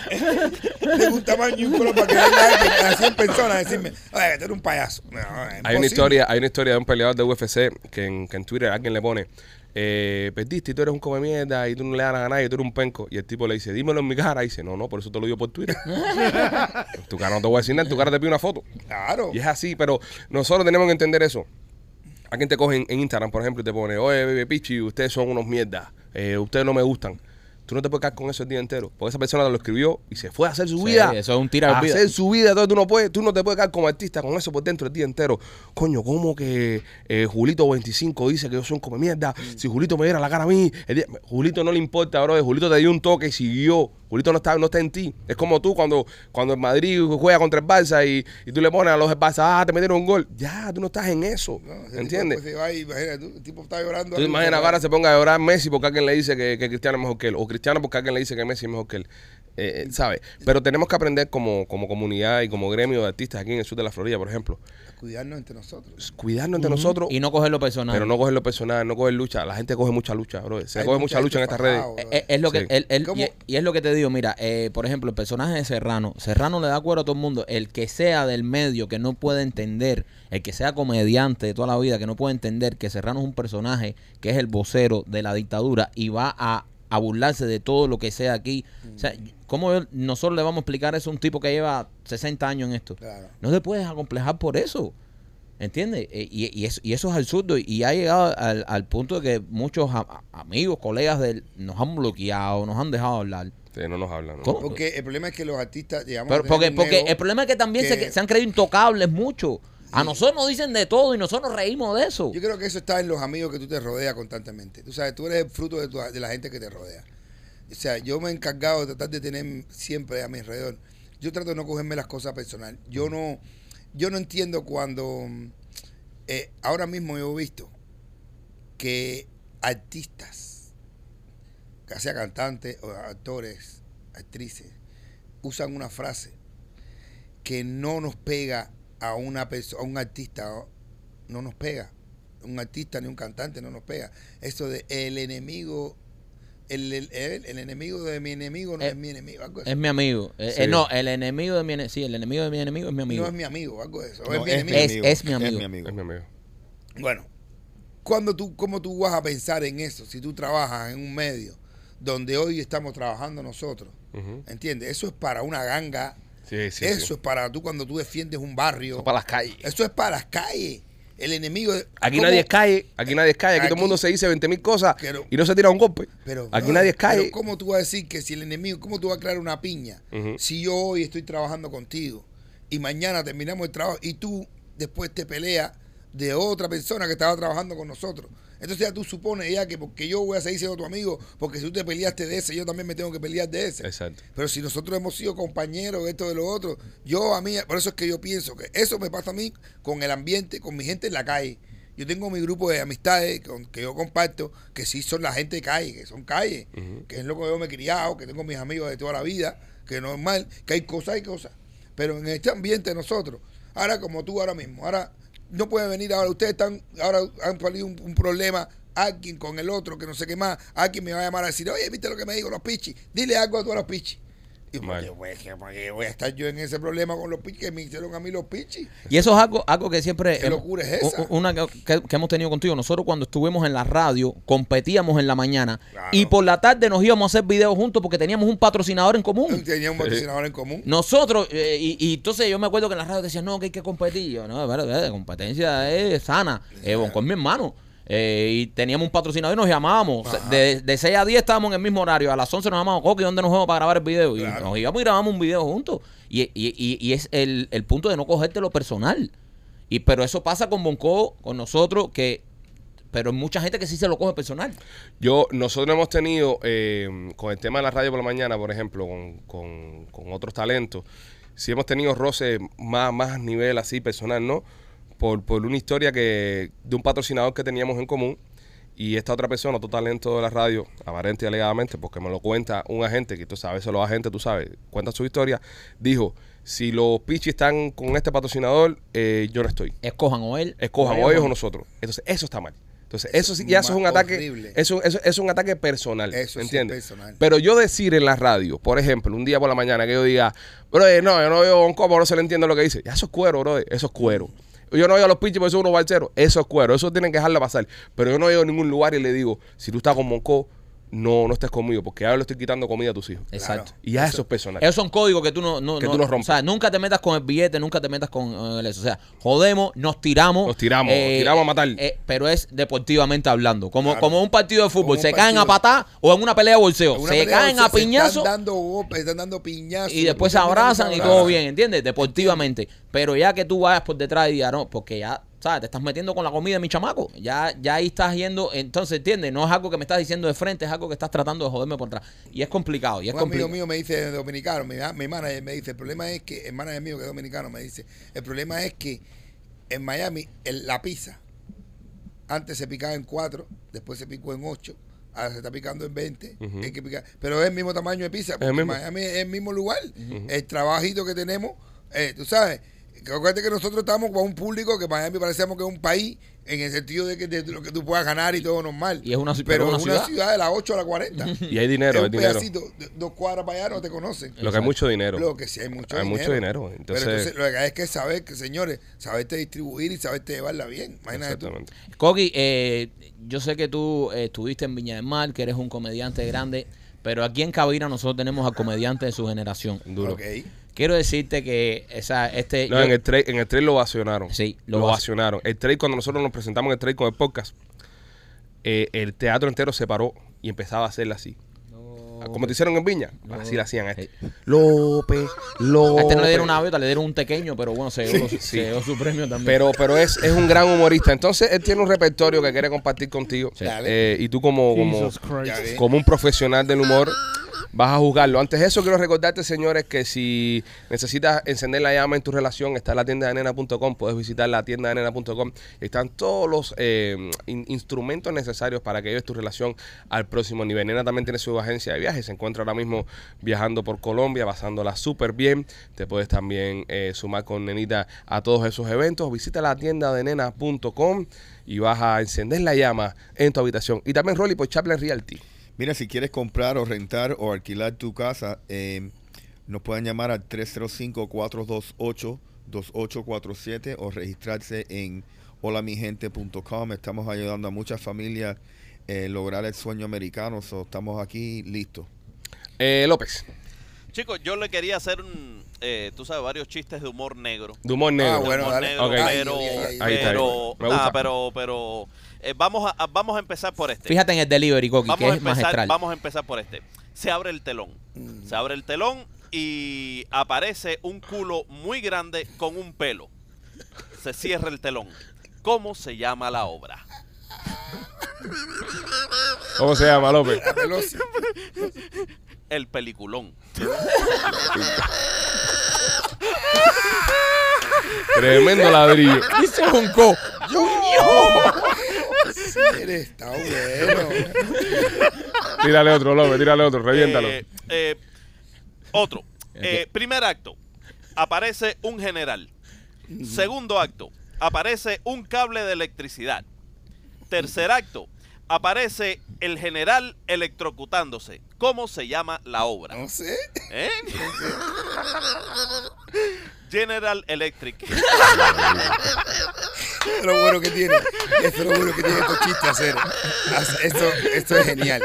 tengo un tamaño y un color para que venga alguien a 100 personas a decirme, oye, que tú eres un payaso. No, Hay una historia, hay una historia de un peleador de UFC que en, que en Twitter alguien le pone, eh, perdiste y tú eres un come mierda y tú no le ganas a nadie, tú eres un penco. Y el tipo le dice, dímelo en mi cara. Y dice, no, no, por eso te lo digo por Twitter. En tu cara no te voy a decir nada, en tu cara te pido una foto. Claro. Y es así, pero nosotros tenemos que entender eso. Alguien te coge en, en Instagram, por ejemplo, y te pone, oye, bebé Pichi, ustedes son unos mierdas, eh, ustedes no me gustan. Tú no te puedes quedar con eso el día entero. Porque esa persona te lo escribió y se fue a hacer su Sí, vida. eso es un tira a olvida. hacer su vida. Entonces tú no puedes, tú no te puedes quedar como artista con eso por dentro el día entero. Coño, ¿cómo que eh, Julito 25 dice que yo soy un come mierda? Si Julito me diera la cara a mí, el día- Julito no le importa, bro. Julito te dio un toque y siguió. Julito no está, no está en ti. Es como tú cuando, cuando el Madrid juega contra el Barça y, y tú le pones a los del Barça, ah, te metieron un gol. Ya, tú no estás en eso. No, tipo ¿Entiendes? y, imagínate, tú, el tipo está llorando. Tú imaginas ahora se ponga a llorar Messi porque alguien le dice que, que Cristiano es mejor que él. O Cristiano porque alguien le dice que Messi es mejor que él. Eh, eh, ¿Sabes? Pero tenemos que aprender como, como comunidad y como gremio de artistas aquí en el sur de la Florida, por ejemplo. Cuidarnos entre nosotros. Cuidarnos entre nosotros, Y no cogerlo personal. pero no cogerlo personal, no coger lucha. La gente coge mucha lucha, bro. Se Hay coge mucha lucha en estas redes. Eh, eh, es lo que Sí. él- él- ¿Cómo? y, y es lo que te digo mira eh, por ejemplo el personaje de Serrano Serrano le da acuerdo a todo el mundo el que sea del medio que no puede entender el que sea comediante de toda la vida que no puede entender que Serrano es un personaje que es el vocero de la dictadura y va a, a burlarse de todo lo que sea aquí o sea cómo yo- nosotros le vamos a explicar eso a un tipo que lleva 60 años en esto Claro. no te puedes acomplejar por eso. ¿Entiendes? Eh, Y, y eso, y eso es absurdo. Y ha llegado al, al punto de que muchos a- amigos, colegas de él, nos han bloqueado, nos han dejado hablar. Sí, no nos hablan. ¿no? ¿Cómo? Porque el problema es que los artistas llegamos Pero, porque, porque el problema es que también se, se han creído intocables mucho. A nosotros nos dicen de todo y nosotros nos reímos de eso. Yo creo que eso está en los amigos que tú te rodeas constantemente. Tú sabes, tú eres el fruto de, tu- de la gente que te rodea. O sea, yo me he encargado de tratar de tener siempre a mi alrededor. Yo trato de no cogerme las cosas personal. Yo no, yo no entiendo cuando eh, ahora mismo yo he visto que artistas, ya sea cantantes o actores, actrices, usan una frase que no nos pega a una persona, a un artista, no nos pega. Un artista ni un cantante no nos pega. Eso de el enemigo, el, el, el- el enemigo de mi enemigo no Eh, es mi enemigo. Algo de Es eso. mi amigo. Eh, Sí. eh, no, el enemigo de mi enemigo. Sí, el enemigo de mi enemigo es mi amigo. No es mi amigo, algo de eso. No, es mi es mi enemigo. Es- amigo. es mi amigo. mi amigo. Es mi amigo. Bueno, cuando tú, ¿cómo tú vas a pensar en eso si tú trabajas en un medio donde hoy estamos trabajando nosotros? Ujú. ¿Entiendes? Eso es para una ganga. Sí, sí. eso sí. es para tú cuando tú defiendes un barrio. Eso para las calles. Eso es para las calles. El enemigo. Aquí ¿cómo? nadie es calle, aquí nadie es calle, aquí, todo el mundo se dice 20 mil cosas Pero- y no se tira un golpe. Pero, aquí brother, nadie es calle. pero ¿Cómo tú vas a decir que si el enemigo, cómo tú vas a crear una piña? Si yo hoy estoy trabajando contigo y mañana terminamos el trabajo y tú después te peleas de otra persona que estaba trabajando con nosotros. Entonces ya tú supones ya que porque yo voy a seguir siendo tu amigo, porque si tú te peleaste de ese, yo también me tengo que pelear de ese. Exacto. Pero si nosotros hemos sido compañeros, esto de lo otro, yo a mí, por eso es que yo pienso que eso me pasa a mí con el ambiente, con mi gente en la calle. Yo tengo mi grupo de amistades con, que yo comparto, que sí son la gente de calle, que son calle, Ujú. que es lo que yo me he criado, que tengo mis amigos de toda la vida, que es normal, que hay cosas y cosas. Pero en este ambiente de nosotros, ahora como tú ahora mismo, ahora no pueden venir. Ahora, ustedes están, ahora han salido un, problema, alguien con el otro, que no sé qué más, alguien me va a llamar a decir, oye, viste lo que me dijo los pichis, dile algo a todos los pichis. Y por Mal. qué, güey, que- por qué voy a estar yo en ese problema con los pichis que me hicieron a mí los pichis. Y eso es algo, algo que siempre... ¿Qué locura es esa? Una que, hemos tenido contigo. Nosotros cuando estuvimos en la radio, competíamos en la mañana Claro. y por la tarde nos íbamos a hacer videos juntos porque teníamos un patrocinador en común. Tenía un patrocinador en común. Nosotros, eh, y, y entonces yo me acuerdo que en la radio decían, no, que hay que competir. Yo, no, espérate, espérate, competencia es sana. Eh, es mi hermano. Eh, y teníamos un patrocinador y nos llamábamos. De, de 6 a 10 estábamos en el mismo horario. A las 11 nos llamábamos, Coqui, ¿dónde nos vamos para grabar el video? Y Claro. nos íbamos y grabamos un video juntos. Y, y, y, y es el, el punto de no cogerte lo personal. Y pero eso pasa con Bonco, con nosotros, que pero hay mucha gente que sí se lo coge personal. Yo, nosotros hemos tenido, eh, con el tema de la radio por la mañana, por ejemplo, con, con- con otros talentos, sí hemos tenido roce más, más nivel así personal, ¿no? Por, por una historia que de un patrocinador que teníamos en común y esta otra persona, otro talento de la radio, aparente y alegadamente, porque me lo cuenta un agente, que tú sabes, los agentes, tú sabes, cuenta su historia, dijo, si los pichis están con este patrocinador, eh, yo no estoy Escojan o él. escojan o ellos o nosotros. Entonces, eso está mal. Entonces, eso, sí, ya eso es un ataque. Eso, eso, eso es un ataque personal. Eso sí es personal. Pero yo decir en la radio, por ejemplo, un día por la mañana que yo diga, bro, no, yo no veo un copo, no se le entiende lo que dice. Ya eso es cuero, bro. Eso es cuero. Yo no veo a los pinches porque son unos balcheros. Eso es cuero. Eso tienen que dejarla pasar. Pero yo no veo a ningún lugar y le digo, si tú estás con Monco, no, no estés conmigo, porque ahora le estoy quitando comida a tus hijos. Exacto. Y ya eso, es personal. Esos son códigos que tú no, no, Que no- tú los rompes. O sea, nunca te metas con el billete, nunca te metas con eh, eso. O sea, jodemos, nos tiramos. Nos tiramos, nos tiramos a matar. eh, pero es deportivamente hablando. Como, Claro. como un partido de fútbol. Como Se caen a patá o en una pelea de bolseo. Una Se caen a piñazo Están dando golpes, están dando piñazos. y después se abrazan y todo bien, ¿entiendes? Deportivamente. Pero ya que tú vayas por detrás y ya no, porque ya, ¿sabes? Te estás metiendo con la comida de mi chamaco. Ya, ya ahí estás yendo, entonces, ¿entiendes? No es algo que me estás diciendo de frente, es algo que estás tratando de joderme por atrás. Y es complicado, y es Un amigo mío me dice dominicano, mi, mi manager me dice, el problema es que, el manager mío que es dominicano me dice, el problema es que en Miami el- la pizza antes se picaba en cuatro, después se picó en ocho, ahora se está picando en 20, Ujú. hay que picar, pero es el mismo tamaño de pizza, porque el mismo. Miami es el mismo lugar, el trabajito que tenemos, eh, tú sabes, acuérdate que nosotros estamos con un público que Miami parecemos que es un país en el sentido de que de lo que tú puedas ganar y todo normal. Y es una- pero pero una es una ciudad. ciudad de las 8 a las 40. Y hay dinero, Es un pedacito, dos cuadras para allá no te conocen. Lo que hay mucho dinero. Lo que sí hay mucho Hay dinero. mucho dinero, entonces- Pero entonces lo que hay es que saber, que señores, saberte distribuir y saberte llevarla bien. Imagínate tú. Exactamente. Coqui, eh, yo sé que tú eh, estuviste en Viña del Mar, que eres un comediante grande, pero aquí en Cabina nosotros tenemos al comediante de su generación. Duro. Ok. Quiero decirte que esa, este... No, yo- en el trade, en el trade lo vacionaron. Sí, lo lo, vac- vacionaron. El trade, cuando nosotros nos presentamos en el trade con el podcast, eh, el teatro entero se paró y empezaba a hacerla así. Como te hicieron en Viña, así la hacían a este. López, López. A este no le dieron una beta, le dieron un pequeño, pero bueno, se se llevó su premio también. Pero, pero es, es un gran humorista. Entonces, él tiene un repertorio que quiere compartir contigo. Sí. Eh, y tú como, como, como un profesional del humor vas a juzgarlo. Antes de eso, quiero recordarte, señores, que si necesitas encender la llama en tu relación, está en la tienda de nena.com. Puedes visitar la tienda de nena.com. Están todos los eh, in- instrumentos necesarios para que lleves tu relación al próximo nivel. Nena también tiene su agencia de viajes. Se encuentra ahora mismo viajando por Colombia, pasándola súper bien. Te puedes también eh, sumar con Nenita a todos esos eventos. Visita la tienda de nena.com y vas a encender la llama en tu habitación. Y también Rolly por Chaplin Realty. Mira, si quieres comprar o rentar o alquilar tu casa, eh, nos pueden llamar al 305-428-2847 o registrarse en holamigente.com. Estamos ayudando a muchas familias eh, lograr el sueño americano. So, estamos aquí listos. Eh, López, Chicos, yo le quería hacer, un, eh, tú sabes, varios chistes de humor negro. de humor negro. Ah, bueno, humor dale. negro, pero, Ahí, ahí, ahí. Ahí está, pero, me gusta. nada, pero, pero eh, vamos, a, vamos a empezar por este. Fíjate en el delivery, Coqui, vamos que a es empezar, magistral. vamos a empezar por este. Se abre el telón. Mm. Se abre el telón y aparece un culo muy grande con un pelo. Se cierra el telón. ¿Cómo se llama la obra? ¿Cómo se llama, López? El peliculón. Tremendo ladrillo. Y se juncó. Eres, está bueno. Tírale otro, López, tírale otro, reviéntalo. Eh, eh, otro. Eh, primer acto. Aparece un general. Segundo acto. Aparece un cable de electricidad. Tercer acto. Aparece el general electrocutándose. ¿Cómo se llama la obra? No sé. ¿Eh? General Electric. Eso es lo bueno que tiene. Eso es lo bueno que tiene estos chistes hacer. Esto, esto es genial.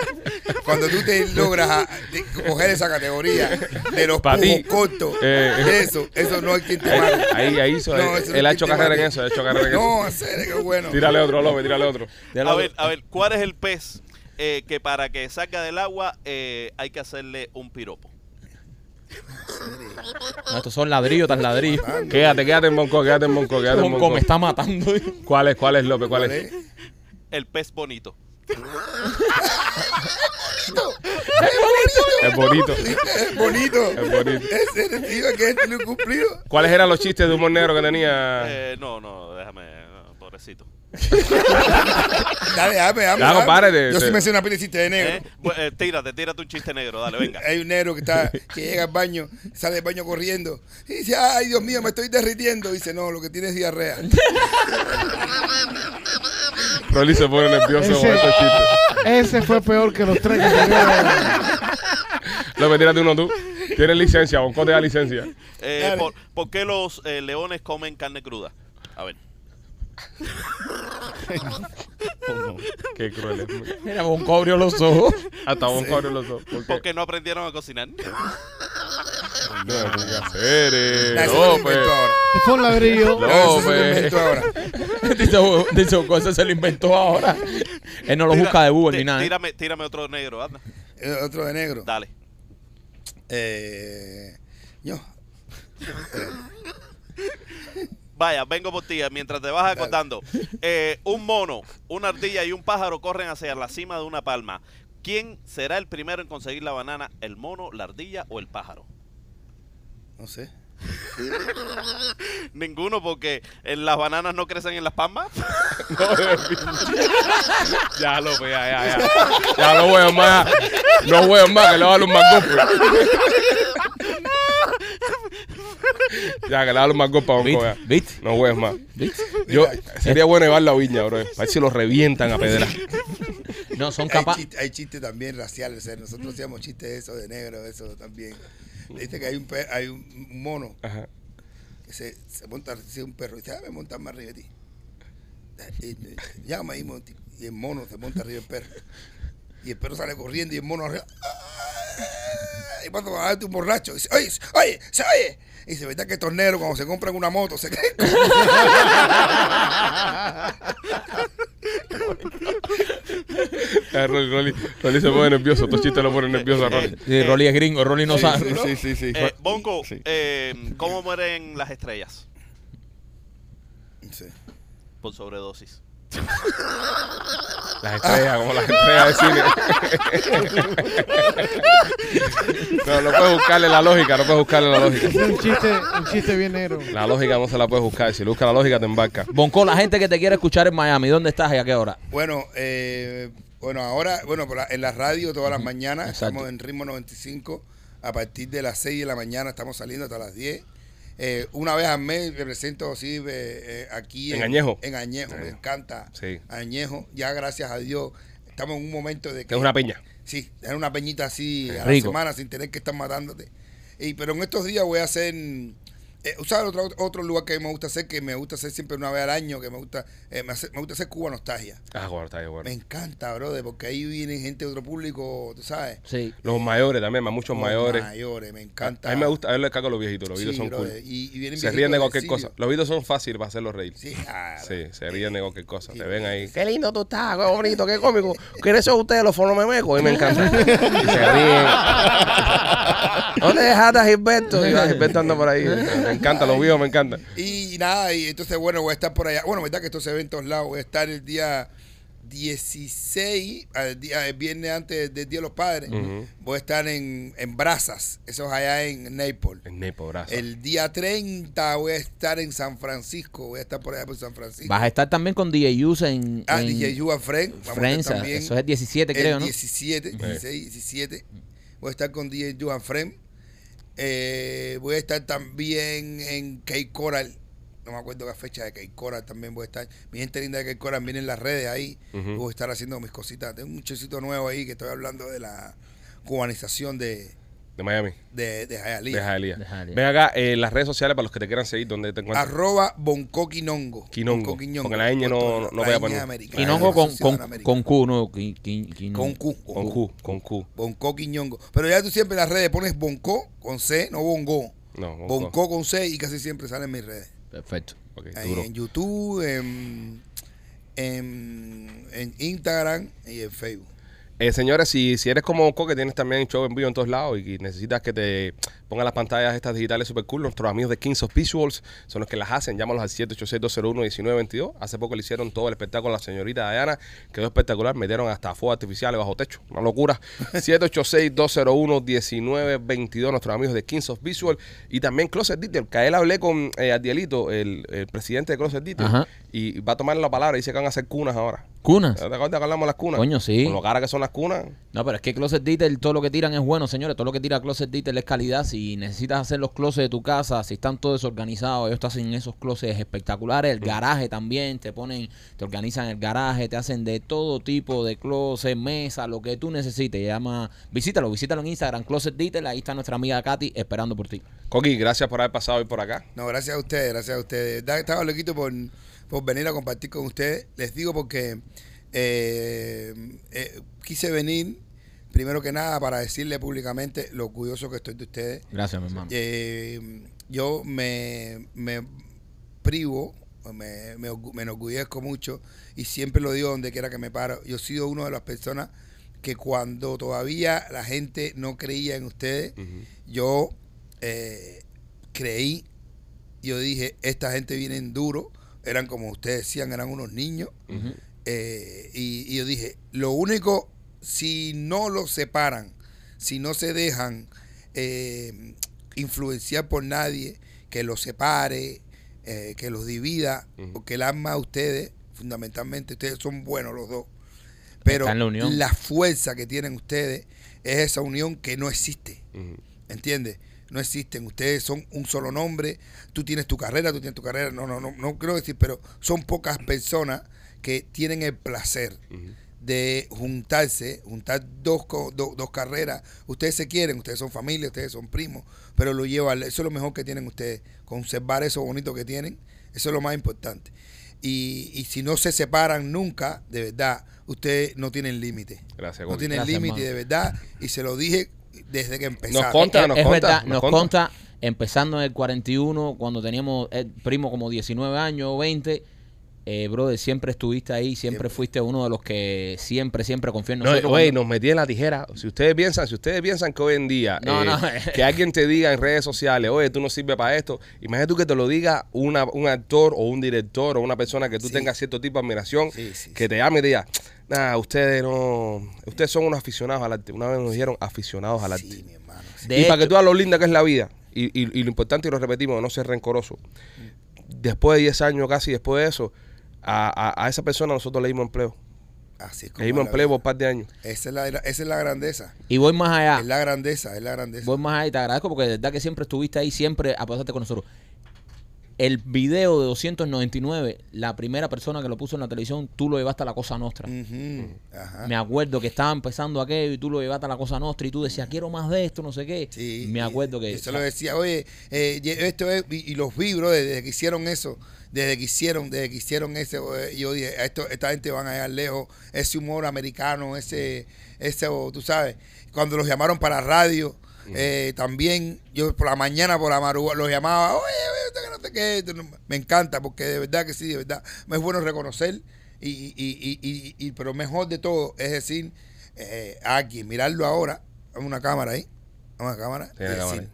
Cuando tú te logras a- de- coger esa categoría de los Pa' ti. pujos cortos, Eh. eso, eso no hay quien te Ahí, mate. ahí, ahí hizo. No, él eso no ha hecho quien te carrera en eso, ha hecho carrera en eso. No, hacer, qué bueno. Tírale otro, López, tírale otro. A ver, a ver, ¿cuál es el pez eh, que para que salga del agua eh, hay que hacerle un piropo? No, estos son ladrillos tras ladrillos. Quédate, quédate en Bonco, quédate en Bonco, quédate en Juncó, Bonco. me está matando. ¿Cuál es, cuál es, López, cuál ¿Cuál es? es? El pez bonito. Es bonito. Es bonito. Es bonito. Ese tío que este he cumplido. ¿Cuáles eran los chistes de humor negro que tenía? Eh, no, no, déjame, no, pobrecito. Dale, dame, dame. Ya, dame. compadre, te- Yo sí me sé una pila de chiste de negro. Eh, bu- eh, tírate, tírate un chiste negro, dale, venga. Hay un negro que está, que llega al baño, sale del baño corriendo y dice, ay Dios mío, me estoy derritiendo. Y dice, no, lo que tiene es diarrea. Rolly se pone nervioso con Ese- estos chistes. Ese fue peor que los tres que tenía. López, tírate uno tú. Tienes licencia, Bonco te da licencia. Eh, Dale. por, por qué los eh, leones comen carne cruda? A ver. Qué cruel es. Mira, un cobrio los ojos. Hasta un cobro los dos. ¿Por qué? Porque no aprendieron a cocinar. Ahora. Fue un ladrillo. Pues. ahora. dice, dice, cosa se lo inventó ahora. Él no lo Tira- busca de Google ni nada. ¿eh? Tírame, tírame otro negro, anda. Eh, Otro de negro. Dale. Eh, yo. Vaya, vengo por ti. Mientras te vas acordando. Eh, un mono, una ardilla y un pájaro corren hacia la cima de una palma. ¿Quién será el primero en conseguir la banana? ¿El mono, la ardilla o el pájaro? No sé. Ninguno, porque eh, las bananas no crecen en las palmas. Ya lo pues, ya, ya, ya. Ya no voy más. No voy más, que le va a dar un. Ya, que le dar un más golpe a Bonco, ¿Viste? No juegues más. ¿Viste? Yo, sería bueno llevarlo a Viña, bro. A ver si lo revientan a pedra. No, son capaces. hay chistes también raciales. o sea, nosotros hacíamos chistes de eso, de negro, eso también. Dice que hay un, pe- hay un mono Ajá. que se, se monta, dice un perro, y dice, me montar más arriba de ti. Y, llama ahí. Y el mono se monta arriba del perro. Y el perro sale corriendo y el mono arriba. ¡ah! Y cuando va a darte un borracho, dice, oye, oye, se oye. Y dice, ¿verdad que estos negros cuando se compran una moto se creen? Eh, Rolly, Rolly, Rolly se pone nervioso. Estos chistes lo ponen nervioso a Rolly. Sí, Rolly es gringo, Rolly no Sí, sabe. sí, sí, sí, sí. Eh, Bonco, Sí. eh, ¿cómo mueren las estrellas? Sí. Por sobredosis. Las estrellas, como las estrellas de cine. no, no puedes buscarle la lógica, no puedes buscarle la lógica. Es un chiste, un chiste bien negro. La lógica no se la puedes buscar. Si buscas la lógica, te embarca. Bonco, la gente que te quiere escuchar en Miami, ¿dónde estás y a qué hora? Bueno, eh, bueno, ahora, bueno, por la- en la radio todas las mañanas, Exacto. estamos en ritmo 95, a partir de las 6 de la mañana estamos saliendo hasta las 10. Eh, una vez al mes me presento así eh, aquí En Añejo. En Añejo, me encanta. Sí. Añejo, ya gracias a Dios, estamos en un momento de Que es una peña. Sí, tener una peñita así a Rico. la semana sin tener que estar matándote. Y, pero en estos días voy a hacer. Eh, ¿Sabes otro, otro lugar que me gusta hacer? Que me gusta hacer siempre una vez al año. Que me gusta eh, me, hace- me gusta hacer Cuba Nostalgia. Ah, está bien, bueno. Me encanta, brother, porque ahí vienen gente de otro público, tú sabes. Sí. Los mayores también, más muchos Los mayores. Mayores, me encanta. A mí me gusta, a él le cago a los viejitos. Los Sí, viejitos son cool. brother, Y, y vienen Se viejitos ríen de cualquier cosa. Los videos son fáciles para hacerlos reír. Sí, claro. Sí, se ríen de cualquier cosa. Sí, Te ven ahí. Qué lindo tú estás, qué bonito, qué cómico. ¿Quiénes son ustedes los fonomemecos? Y me encanta. Y se ríen. ¿Dónde dejaste a Gilberto? Y va Gilberto anda por ahí. Me encanta, los videos me encantan. Y nada, y entonces, bueno, voy a estar por allá. Bueno, verdad que esto se ve en todos lados. Voy a estar el día 16, el, día, el viernes antes del Día de los Padres. Voy a estar en, en Brazas, eso es allá en Naples. El Nepo, brazo. El día 30 voy a estar en San Francisco. Voy a estar por allá por San Francisco. Vas a estar también con DJ Yus en, Ah, en DJ Yuba Friend. Vamos a estar Friends, también eso es 17 creo, el ¿no? 17, 16, 17. Voy a estar con DJ Johan Frem. Eh, voy a estar también en Cape Coral. No me acuerdo la fecha de Cape Coral. También voy a estar. Mi gente linda de Cape Coral viene en las redes ahí. Voy a estar haciendo mis cositas. Tengo un chocito nuevo ahí que estoy hablando de la cubanización de, De Miami. de, de Hialeah. De Hialeah. De Hialeah. Ven acá, eh, las redes sociales para los que te quieran seguir, donde te encuentras. Arroba Bonco Quinongo. Quinongo, porque la ñ no- no- voy a poner. Quinongo con, con, con Q, ¿no? Qui- qui- Quinongo. Con Q. Con Q, con Q. Bonco Quiñongo. Pero ya tú siempre en las redes pones Bonco con C, no Bongo. No, Bonco. Bonco con C y casi siempre sale en mis redes. Perfecto. Ok, Ahí duro. en YouTube, en, en, en Instagram y en Facebook. Eh, señores, si, si eres como Bonco, que tienes también show en vivo en todos lados y necesitas que te pongan las pantallas estas digitales super cool, nuestros amigos de Kings of Visuals son los que las hacen. Llámalos al 786-201-1922. Hace poco le hicieron todo el espectáculo a la señorita Diana. Quedó espectacular. Metieron hasta fuegos artificiales bajo techo. Una locura. 786-201-1922. Nuestros amigos de Kings of Visual. Y también Closet Detail. Que a él hablé con eh, Adielito, el, el presidente de Closet Detail. Ajá. Y va a tomar la palabra. Dice que van a hacer cunas ahora. ¿Cunas? ¿Te acuerdas que hablamos de las cunas? Coño, sí. Con lo caras que son las cunas. No, pero es que Closet Detail, todo lo que tiran es bueno, señores. Todo lo que tira Closet Detail es calidad. Si necesitas hacer los closets de tu casa, si están todos desorganizados, ellos te hacen esos closets espectaculares. El garaje también, te ponen, te organizan el garaje, te hacen de todo tipo de closet, mesa, lo que tú necesites. Llama, visítalo, visítalo en Instagram, Closet Detail. Ahí está nuestra amiga Katy esperando por ti. Coqui, gracias por haber pasado hoy por acá. No, gracias a ustedes, gracias a ustedes. Estaba loquito por, por venir a compartir con ustedes. Les digo porque Eh, eh, quise venir, primero que nada, para decirle públicamente lo curioso que estoy de ustedes. Gracias, mi hermano. Eh, yo me, me privo, me, me, me enorgullezco mucho y siempre lo digo donde quiera que me paro. Yo he sido una de las personas que cuando todavía la gente no creía en ustedes, yo eh, creí, yo dije, esta gente viene duro, eran como ustedes decían, eran unos niños. Eh, y, y yo dije, lo único, si no los separan, si no se dejan eh, influenciar por nadie, que los separe, eh, que los divida, Ujú. porque el alma de ustedes, fundamentalmente, ustedes son buenos los dos. Pero la unión. la fuerza que tienen ustedes es esa unión que no existe. Ujú. ¿Entiendes? No existen. Ustedes son un solo nombre. Tú tienes tu carrera, tú tienes tu carrera. No, no, no, no quiero decir, pero son pocas personas que tienen el placer de juntarse, juntar dos, co- do- dos carreras. Ustedes se quieren, ustedes son familia, ustedes son primos, pero lo llevan. Eso es lo mejor que tienen ustedes. Conservar eso bonito que tienen, eso es lo más importante. Y, y si no se separan nunca, de verdad, ustedes no tienen límite. Gracias, No tienen límite, de verdad. Y se lo dije desde que empezaron. Nos conta, nos es conta, verdad, nos nos conta. conta. empezando en el 41, cuando teníamos el primo como 19 años o 20. Eh, brother, siempre estuviste ahí, siempre Siempre. fuiste uno de los que siempre, siempre confió en No, nosotros. güey, cuando- nos metí en la tijera. Si ustedes piensan, si ustedes piensan que hoy en día No, eh, no. que alguien te diga en redes sociales, oye, tú no sirves para esto, imagínate tú que te lo diga una, un actor o un director o una persona que tú Sí. tengas cierto tipo de admiración, Sí, sí, que te llame y te diga, nah, ustedes no, ustedes son unos aficionados al arte. Una vez nos dijeron aficionados al arte. Sí, mi hermano. y para que tú veas lo linda que es la vida, y, y- y lo importante y lo repetimos, no ser rencoroso. Después de 10 años casi, después de eso, a, a- a esa persona nosotros le dimos empleo. Así es como Le dimos empleo por un par de años. Esa es la, esa es la grandeza. Y voy más allá. Es la grandeza, es la grandeza. Voy más allá y te agradezco porque de verdad que siempre estuviste ahí, siempre apoyaste con nosotros. El video de 299, la primera persona que lo puso en la televisión, tú lo llevaste a la Cosa Nostra. Ajá. Me acuerdo que estaba empezando aquello y tú lo llevaste a la Cosa Nostra y tú decías, quiero más de esto, no sé qué. Sí, Me acuerdo que... Eso lo decía, oye, eh, y- esto es, y, y los vi, bro, desde que hicieron eso, desde que hicieron, desde que hicieron ese, eh, yo dije, a esto, esta gente van a llegar lejos, ese humor americano, ese, ese, tú sabes, cuando los llamaron para radio, eh, también, yo por la mañana, por la madrugada, los llamaba, oye, oye, esto que no te qué", esto no- me encanta, porque de verdad que sí, de verdad, me es bueno reconocer, y, y, y, y, pero mejor de todo es decir, eh, a alguien, mirarlo ahora, a una cámara ahí, una cámara, Sí, y la cámara decir,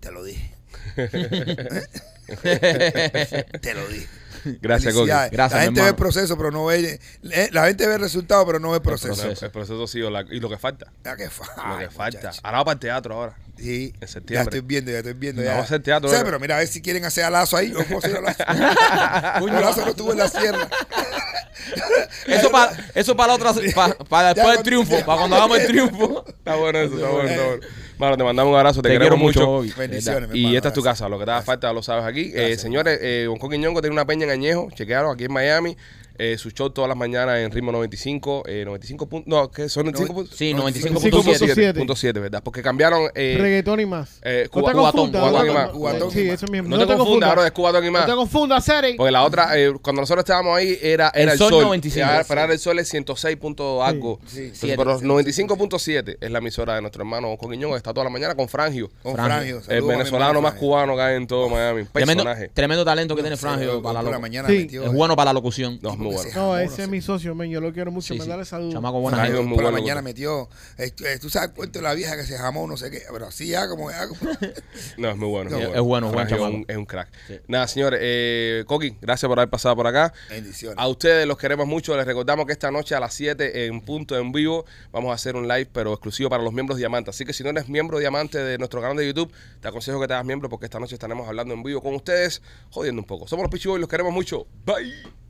te lo dije. te lo dije. Gracias. Felicidades. Gracias, La gente ve el proceso, pero no ve. eh, La gente ve el resultado, pero no ve el proceso. proceso. El proceso sí, o la- y lo que falta. Fa- Lo que ay, falta. muchacho. Ahora va para el teatro ahora. Sí, En ya estoy viendo, ya estoy viendo. Vamos Ya. a hacer teatro, O sea, ¿verdad? pero mira, a ver si quieren hacer a Lazo ahí. Yo puedo hacer a Lazo. Lazo en la sierra. Eso para eso para la otra, para, para después del triunfo, para cuando hagamos el triunfo. Está bueno eso, está bueno, está bueno. Mano, te mandamos un abrazo, te, Te queremos quiero mucho. Bendiciones, mi Y esta es tu casa, lo que te haga falta lo sabes aquí. Eh, señores, eh, Don Coqui Ñongo tiene una peña en Añejo, chequearon aquí en Miami. Eh, su show todas las mañanas en ritmo 95, eh, 95 puntos, no, ¿qué son 95 puntos? Sí, 95.7. 95.7, ¿verdad? Porque cambiaron eh, Reggaetón y más. eh, no Cuba- te Cubatón, confundas. Cubatón no y te- más. Cubatón Sí, y más. eso mismo. no, te confundas, ahora es Cubatón y No más. te confundas, Seri. Porque la otra, eh, cuando nosotros estábamos ahí, era, era el, Sol sol. 95. Era- Para el sol es 106 punto algo. Sí. Siete. pero 95.7 es la emisora de nuestro hermano Coquiñón, que está toda la mañana con Frangio. Con Frangio. Frangio. El venezolano más cubano que hay en todo Miami. Tremendo, Personaje. tremendo talento que tiene Sí, Frangio para la mañana Sí. Es bueno para la locución. No, bueno. No, ese es mi socio, men. Yo lo quiero mucho. Sí, me sí. da salud. Chamaco es muy por la bueno, mañana metió. eh, eh, Tú sabes cuento de la vieja que se jamó, no sé qué. Pero así ya, como ya. como- No, es muy bueno. No, es bueno, buen Frangio es un, es un crack. Sí. Nada, señores. Eh, Coqui, gracias por haber pasado por acá. Bendiciones. A ustedes los queremos mucho. Les recordamos que esta noche a las 7 en punto en vivo vamos a hacer un live, pero exclusivo para los miembros diamantes. Así que si no eres miembro diamante de nuestro canal de YouTube, te aconsejo que te hagas miembro porque esta noche estaremos hablando en vivo con ustedes, jodiendo un poco. Somos los Pichu Boys, los queremos mucho. Bye.